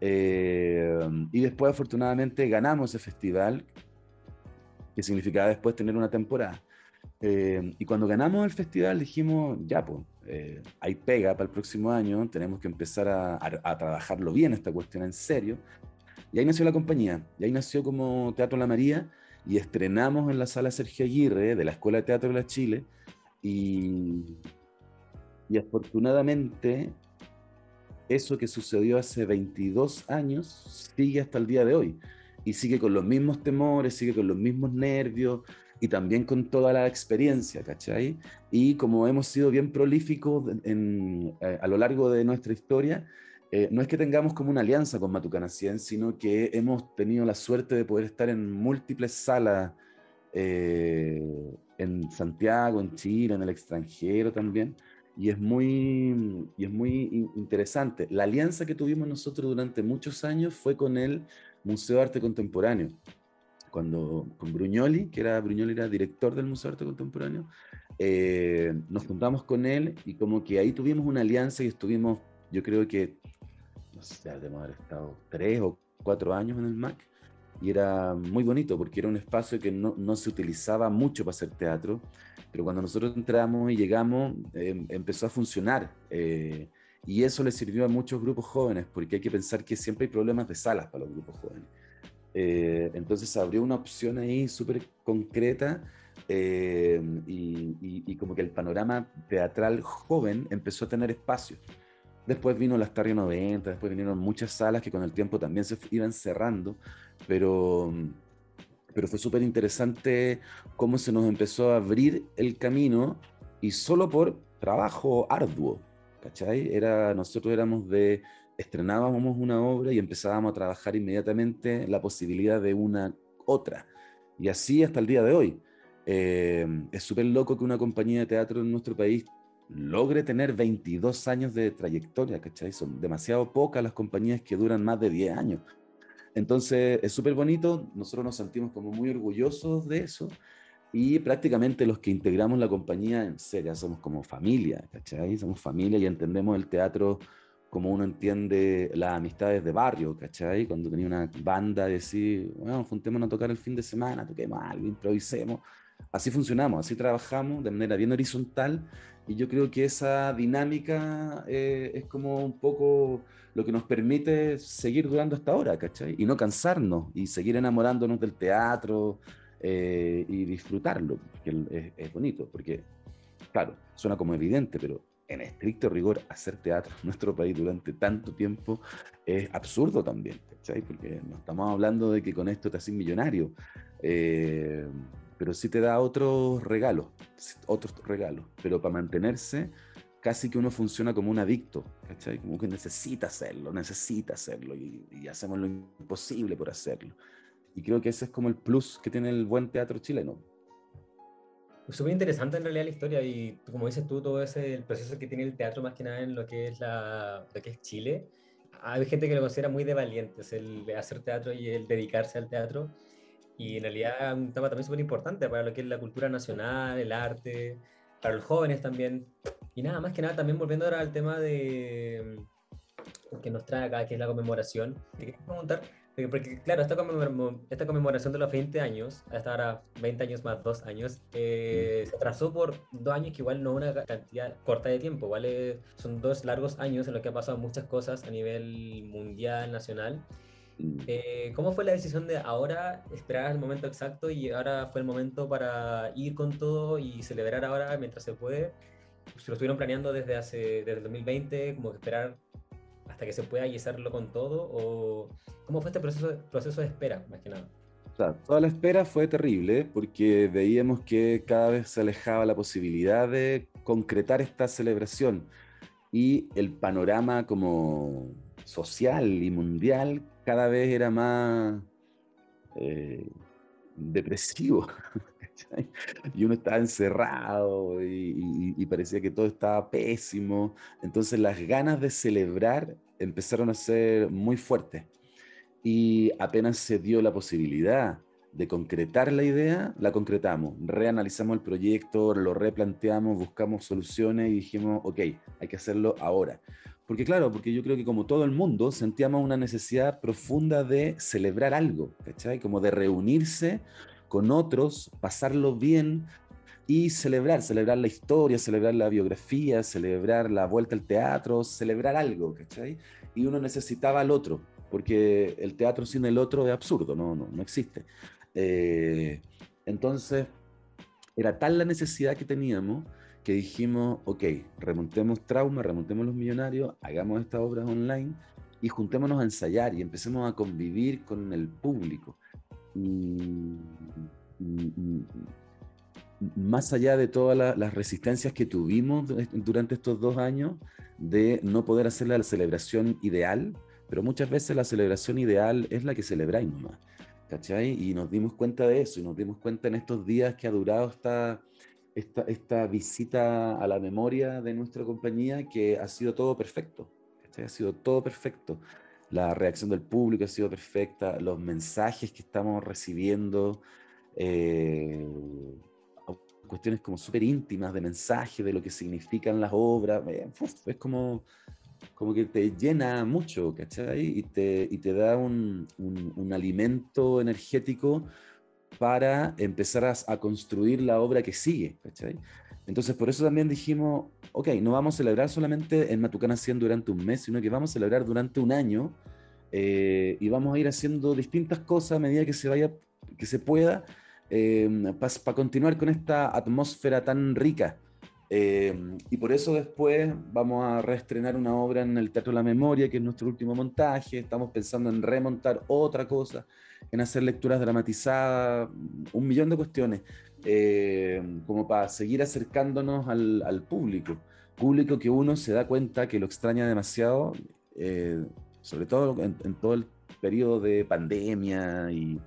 S12: Eh, y después afortunadamente ganamos ese festival, que significaba después tener una temporada. Eh, y cuando ganamos el festival dijimos, ya pues, eh, hay pega para el próximo año, tenemos que empezar a, a- a trabajarlo bien esta cuestión en serio. Y ahí nació la compañía, y ahí nació como Teatro La María, y estrenamos en la sala Sergio Aguirre de la Escuela de Teatro de la Chile, y, y afortunadamente eso que sucedió hace 22 años sigue hasta el día de hoy y sigue con los mismos temores, sigue con los mismos nervios y también con toda la experiencia, ¿cachai? Y como hemos sido bien prolíficos eh, a lo largo de nuestra historia, eh, no es que tengamos como una alianza con Matucana 100, sino que hemos tenido la suerte de poder estar en múltiples salas eh, en Santiago, en Chile, en el extranjero también. Y es muy, y es muy in- interesante. La alianza que tuvimos nosotros durante muchos años fue con el Museo de Arte Contemporáneo. Cuando con Bruñoli, que era Bruñoli era director del Museo de Arte Contemporáneo, eh, nos juntamos con él y como que ahí tuvimos una alianza y estuvimos, yo creo que, sé, debemos haber estado tres o cuatro años en el MAC y era muy bonito porque era un espacio que no, no se utilizaba mucho para hacer teatro, pero cuando nosotros entramos y llegamos eh, empezó a funcionar eh, y eso le sirvió a muchos grupos jóvenes porque hay que pensar que siempre hay problemas de salas para los grupos jóvenes. Eh, entonces abrió una opción ahí súper concreta eh, y, y- y como que el panorama teatral joven empezó a tener espacio. Después vino la Starria 90, después vinieron muchas salas que con el tiempo también se iban cerrando, pero, pero fue súper interesante cómo se nos empezó a abrir el camino y solo por trabajo arduo, ¿cachai? Era, nosotros éramos de, estrenábamos una obra y empezábamos a trabajar inmediatamente la posibilidad de una otra. Y así hasta el día de hoy. Eh, es súper loco que una compañía de teatro en nuestro país logre tener 22 años de trayectoria, ¿cachai? Son demasiado pocas las compañías que duran más de 10 años. Entonces es súper bonito, nosotros nos sentimos como muy orgullosos de eso y prácticamente los que integramos la compañía, en serio, somos como familia, ¿cachai? Somos familia y entendemos el teatro como uno entiende las amistades de barrio, ¿cachai? Cuando tenía una banda, decir, bueno, juntémonos a tocar el fin de semana, toquemos algo, improvisemos. Así funcionamos, así trabajamos de manera bien horizontal y yo creo que esa dinámica eh, es como un poco lo que nos permite seguir durando hasta ahora, ¿cachai? Y no cansarnos y seguir enamorándonos del teatro eh, y disfrutarlo, el- es, es bonito, porque, claro, suena como evidente, pero en estricto rigor hacer teatro en nuestro país durante tanto tiempo es absurdo también, ¿cachai? Porque no estamos hablando de que con esto te haces millonario, eh, pero sí te da otros regalos, otros regalos, pero para mantenerse casi que uno funciona como un adicto, ¿cachai? Como que necesita hacerlo, necesita hacerlo y, y hacemos lo imposible por hacerlo. Y creo que ese es como el plus que tiene el buen teatro chileno.
S2: Súper interesante en realidad la historia y como dices tú, todo ese el proceso que tiene el teatro más que nada en lo que es, la, lo que es Chile. Hay gente que lo considera muy de valientes, el hacer teatro y el dedicarse al teatro. Y en realidad es un tema también súper importante para lo que es la cultura nacional, el arte, para los jóvenes también. Y nada, más que nada también volviendo ahora al tema de que nos trae acá, que es la conmemoración. Te quería preguntar, porque claro, esta, esta conmemoración de los 20 años, hasta ahora 20 años más 2 años, eh, se trazó por dos años que igual no es una cantidad corta de tiempo, ¿vale? Son dos largos años en los que ha pasado muchas cosas a nivel mundial, nacional. Eh, ¿Cómo fue la decisión de ahora esperar el momento exacto y ahora fue el momento para ir con todo y celebrar ahora mientras se puede? ¿Se lo estuvieron planeando desde hace desde el 2020, como que esperar hasta que se pueda y hacerlo con todo? ¿O cómo fue este proceso, proceso de espera, más que nada?
S12: O sea, toda la espera fue terrible porque veíamos que cada vez se alejaba la posibilidad de concretar esta celebración y el panorama como social y mundial cada vez era más eh, depresivo. y uno estaba encerrado y, parecía que todo estaba pésimo. Entonces las ganas de celebrar empezaron a ser muy fuertes. Y apenas se dio la posibilidad de concretar la idea, la concretamos, reanalizamos el proyecto, lo replanteamos, buscamos soluciones y dijimos, ok, hay que hacerlo ahora. Porque claro, porque yo creo que como todo el mundo sentíamos una necesidad profunda de celebrar algo, ¿cachai? Como de reunirse con otros, pasarlo bien y celebrar, celebrar la historia, celebrar la biografía, celebrar la vuelta al teatro, celebrar algo, ¿cachai? Y uno necesitaba al otro, porque el teatro sin el otro es absurdo, no, no, no existe. Eh, entonces, era tal la necesidad que teníamos que dijimos, ok, remontemos trauma, remontemos los millonarios, hagamos estas obras online y juntémonos a ensayar y empecemos a convivir con el público. Más allá de todas las resistencias que tuvimos durante estos dos años de no poder hacer la celebración ideal, pero muchas veces la celebración ideal es la que celebráis nomás, ¿cachai? Y nos dimos cuenta de eso y nos dimos cuenta en estos días que ha durado esta esta, esta visita a la memoria de nuestra compañía que ha sido todo perfecto. Ha sido todo perfecto. La reacción del público ha sido perfecta, los mensajes que estamos recibiendo, eh, cuestiones como súper íntimas de mensaje, de lo que significan las obras, eh, es como, como que te llena mucho, ¿cachai? Y te, y te da un, un, un alimento energético para empezar a, construir la obra que sigue. Entonces, por eso también dijimos, ok, no vamos a celebrar solamente en Matucana 100 durante un mes, sino que vamos a celebrar durante un año eh, y vamos a ir haciendo distintas cosas a medida que se vaya, que se pueda, eh, para continuar con esta atmósfera tan rica. Eh, y por eso después vamos a reestrenar una obra en el Teatro de la Memoria, que es nuestro último montaje. Estamos pensando en remontar otra cosa en hacer lecturas dramatizadas, un millón de cuestiones, eh, como para seguir acercándonos al, público. Público que uno se da cuenta que lo extraña demasiado, eh, sobre todo en, todo el periodo de pandemia y,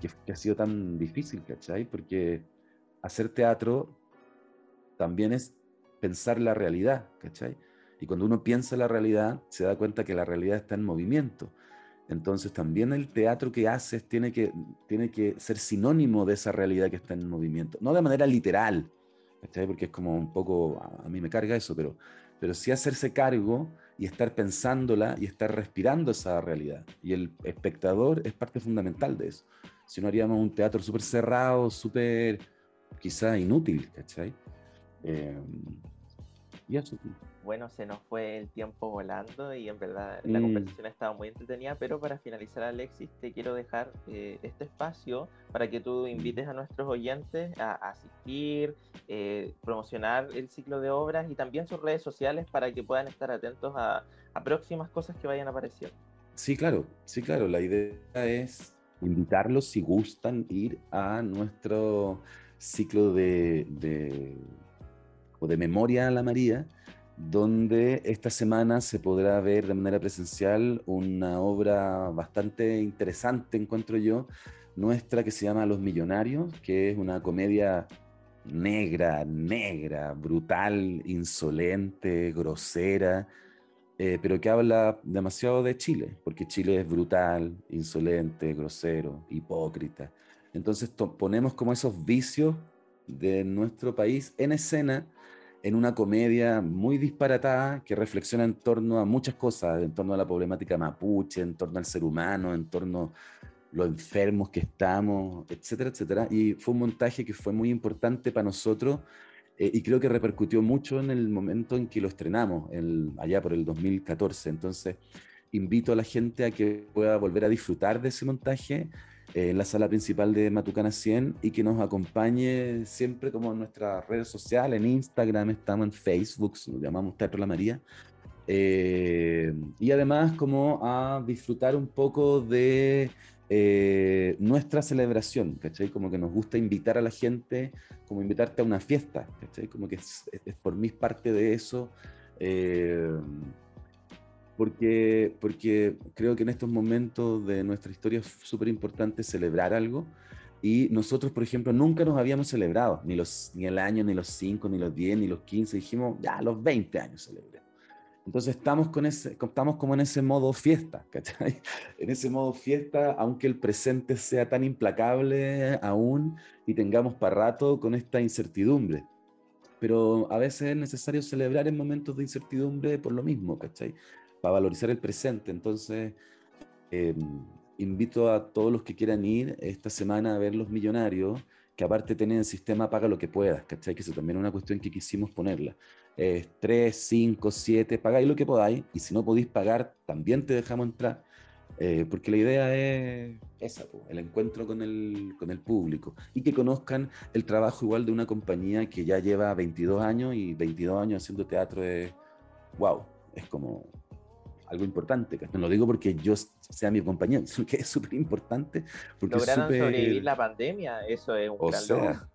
S12: que, ha sido tan difícil, ¿cachai? Porque hacer teatro también es pensar la realidad, ¿cachai? Y cuando uno piensa la realidad, se da cuenta que la realidad está en movimiento. Entonces también el teatro que haces tiene que, tiene que ser sinónimo de esa realidad que está en movimiento. No de manera literal, porque es como un poco, a mí me carga eso, pero, pero sí hacerse cargo y estar pensándola y estar respirando esa realidad. Y el espectador es parte fundamental de eso. Si no haríamos un teatro súper cerrado, súper quizá inútil, ¿cachai? Eh, y eso
S10: bueno, se nos fue el tiempo volando y en verdad la conversación ha estado muy entretenida, pero para finalizar, Alexis, te quiero dejar eh, este espacio para que tú invites a nuestros oyentes a, asistir, eh, promocionar el ciclo de obras y también sus redes sociales para que puedan estar atentos a, próximas cosas que vayan apareciendo.
S12: Sí, claro, sí, claro. La idea es invitarlos si gustan ir a nuestro ciclo de, de, de memoria a la María donde esta semana se podrá ver de manera presencial una obra bastante interesante, encuentro yo, nuestra que se llama Los Millonarios, que es una comedia negra, negra, brutal, insolente, grosera, eh, pero que habla demasiado de Chile, porque Chile es brutal, insolente, grosero, hipócrita. Entonces ponemos como esos vicios de nuestro país en escena en una comedia muy disparatada que reflexiona en torno a muchas cosas, en torno a la problemática mapuche, en torno al ser humano, en torno a los enfermos que estamos, etcétera, etcétera. Y fue un montaje que fue muy importante para nosotros eh, y creo que repercutió mucho en el momento en que lo estrenamos, allá por el 2014. Entonces, invito a la gente a que pueda volver a disfrutar de ese montaje en la sala principal de Matucana 100 y que nos acompañe siempre como en nuestras redes sociales, en Instagram, estamos en Facebook, nos llamamos Teatro La María. Eh, y además como a disfrutar un poco de eh, nuestra celebración, ¿cachai? Como que nos gusta invitar a la gente, como invitarte a una fiesta, ¿cachai? Como que es, por mí parte de eso porque, porque creo que en estos momentos de nuestra historia es súper importante celebrar algo. Y nosotros, por ejemplo, nunca nos habíamos celebrado, ni, los, ni el año, ni los 5, ni los 10, ni los 15. Dijimos, ya, los 20 años celebremos. Entonces estamos, con ese, estamos como en ese modo fiesta, ¿cachai? En ese modo fiesta, aunque el presente sea tan implacable aún y tengamos para rato con esta incertidumbre. Pero a veces es necesario celebrar en momentos de incertidumbre por lo mismo, ¿cachai? Para valorizar el presente. Entonces, em, invito a todos los que quieran ir esta semana a ver Los Millonarios, que aparte tienen el sistema paga lo que puedas, ¿cachai? Que eso también es una cuestión que quisimos ponerla. Eh, 3, 5, 7, pagáis lo que podáis, y si no podéis pagar, también te dejamos entrar. Eh, porque la idea es esa, el encuentro con el, con el público y que conozcan el trabajo igual de una compañía que ya lleva 22 años y 22 años haciendo teatro es, wow, es como algo importante. No lo digo porque yo sea mi compañero, sino que es súper importante.
S11: Lograron sobrevivir la pandemia, eso es un
S12: o sea,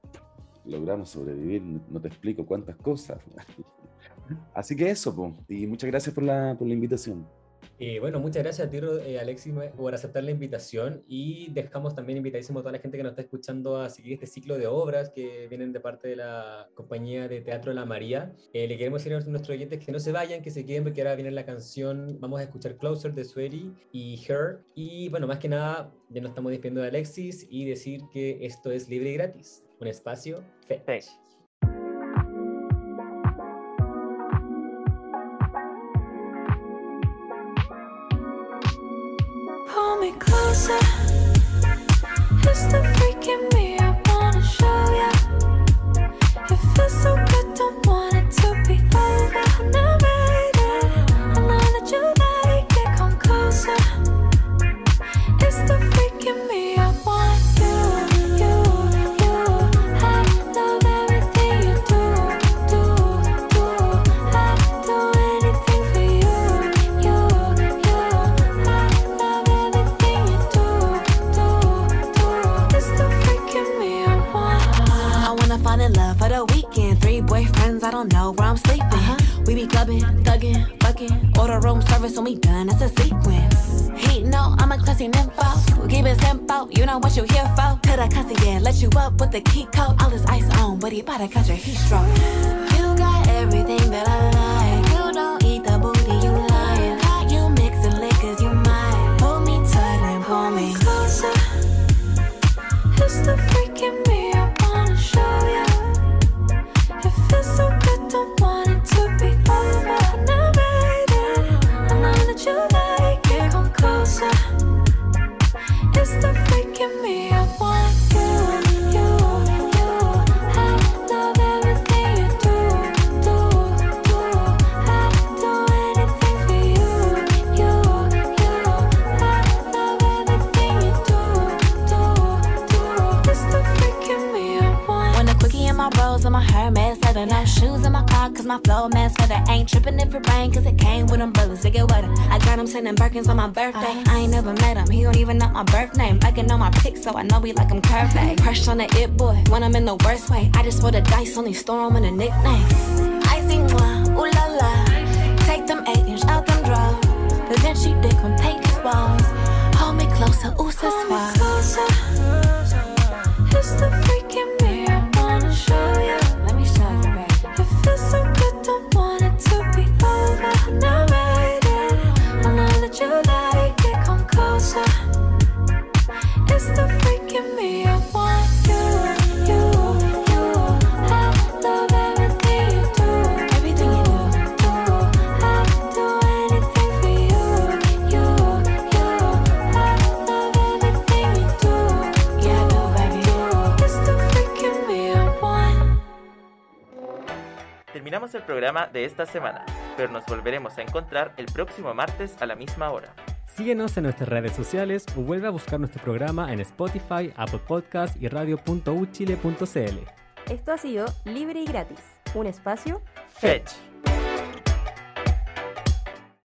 S12: logramos sobrevivir, no te explico cuántas cosas. Así que eso, y muchas gracias por la, por la invitación.
S2: Eh, bueno, muchas gracias a ti, eh, Alexis, por aceptar la invitación y dejamos también invitadísimo a toda la gente que nos está escuchando a seguir este ciclo de obras que vienen de parte de la compañía de teatro La María. Eh, le queremos decir a nuestros oyentes que no se vayan, que se queden porque ahora viene la canción, vamos a escuchar Closer de Sweaty y Her. Y bueno, más que nada, ya nos estamos despidiendo de Alexis y decir que esto es libre y gratis, un espacio fetch.
S13: Freak in me I wanna show ya. It feels so good,
S14: room service when we done, it's a sequence. He know I'm a classy nympho. Keep it simple, you know what you here for. To the concierge, let you up with the key code. All this ice on, but he bout to catch a heat stroke. You got everything that I like. Cause my flow man's feather. Ain't tripping if it rain, cause it came with umbrellas get wetter. I got him sending Birkins on my birthday. Uh-huh. I ain't never met him, he don't even know my birth name. I can know my pics, so I know he like him curvy. Uh-huh. Crush on the it boy, when I'm in the worst way. I just roll the dice, only in the nicknames. Icy moi, ooh la la. Take them eight inch out them drawers. The then she dick on paint walls. Hold me
S13: closer, ooh, so. It's the
S11: programa de esta semana, pero nos volveremos a encontrar el próximo martes a la misma hora.
S2: Síguenos en nuestras redes sociales o vuelve a buscar nuestro programa en Spotify, Apple Podcast y radio.uchile.cl.
S1: Esto ha sido Libre y Gratis, un espacio
S11: Fetch.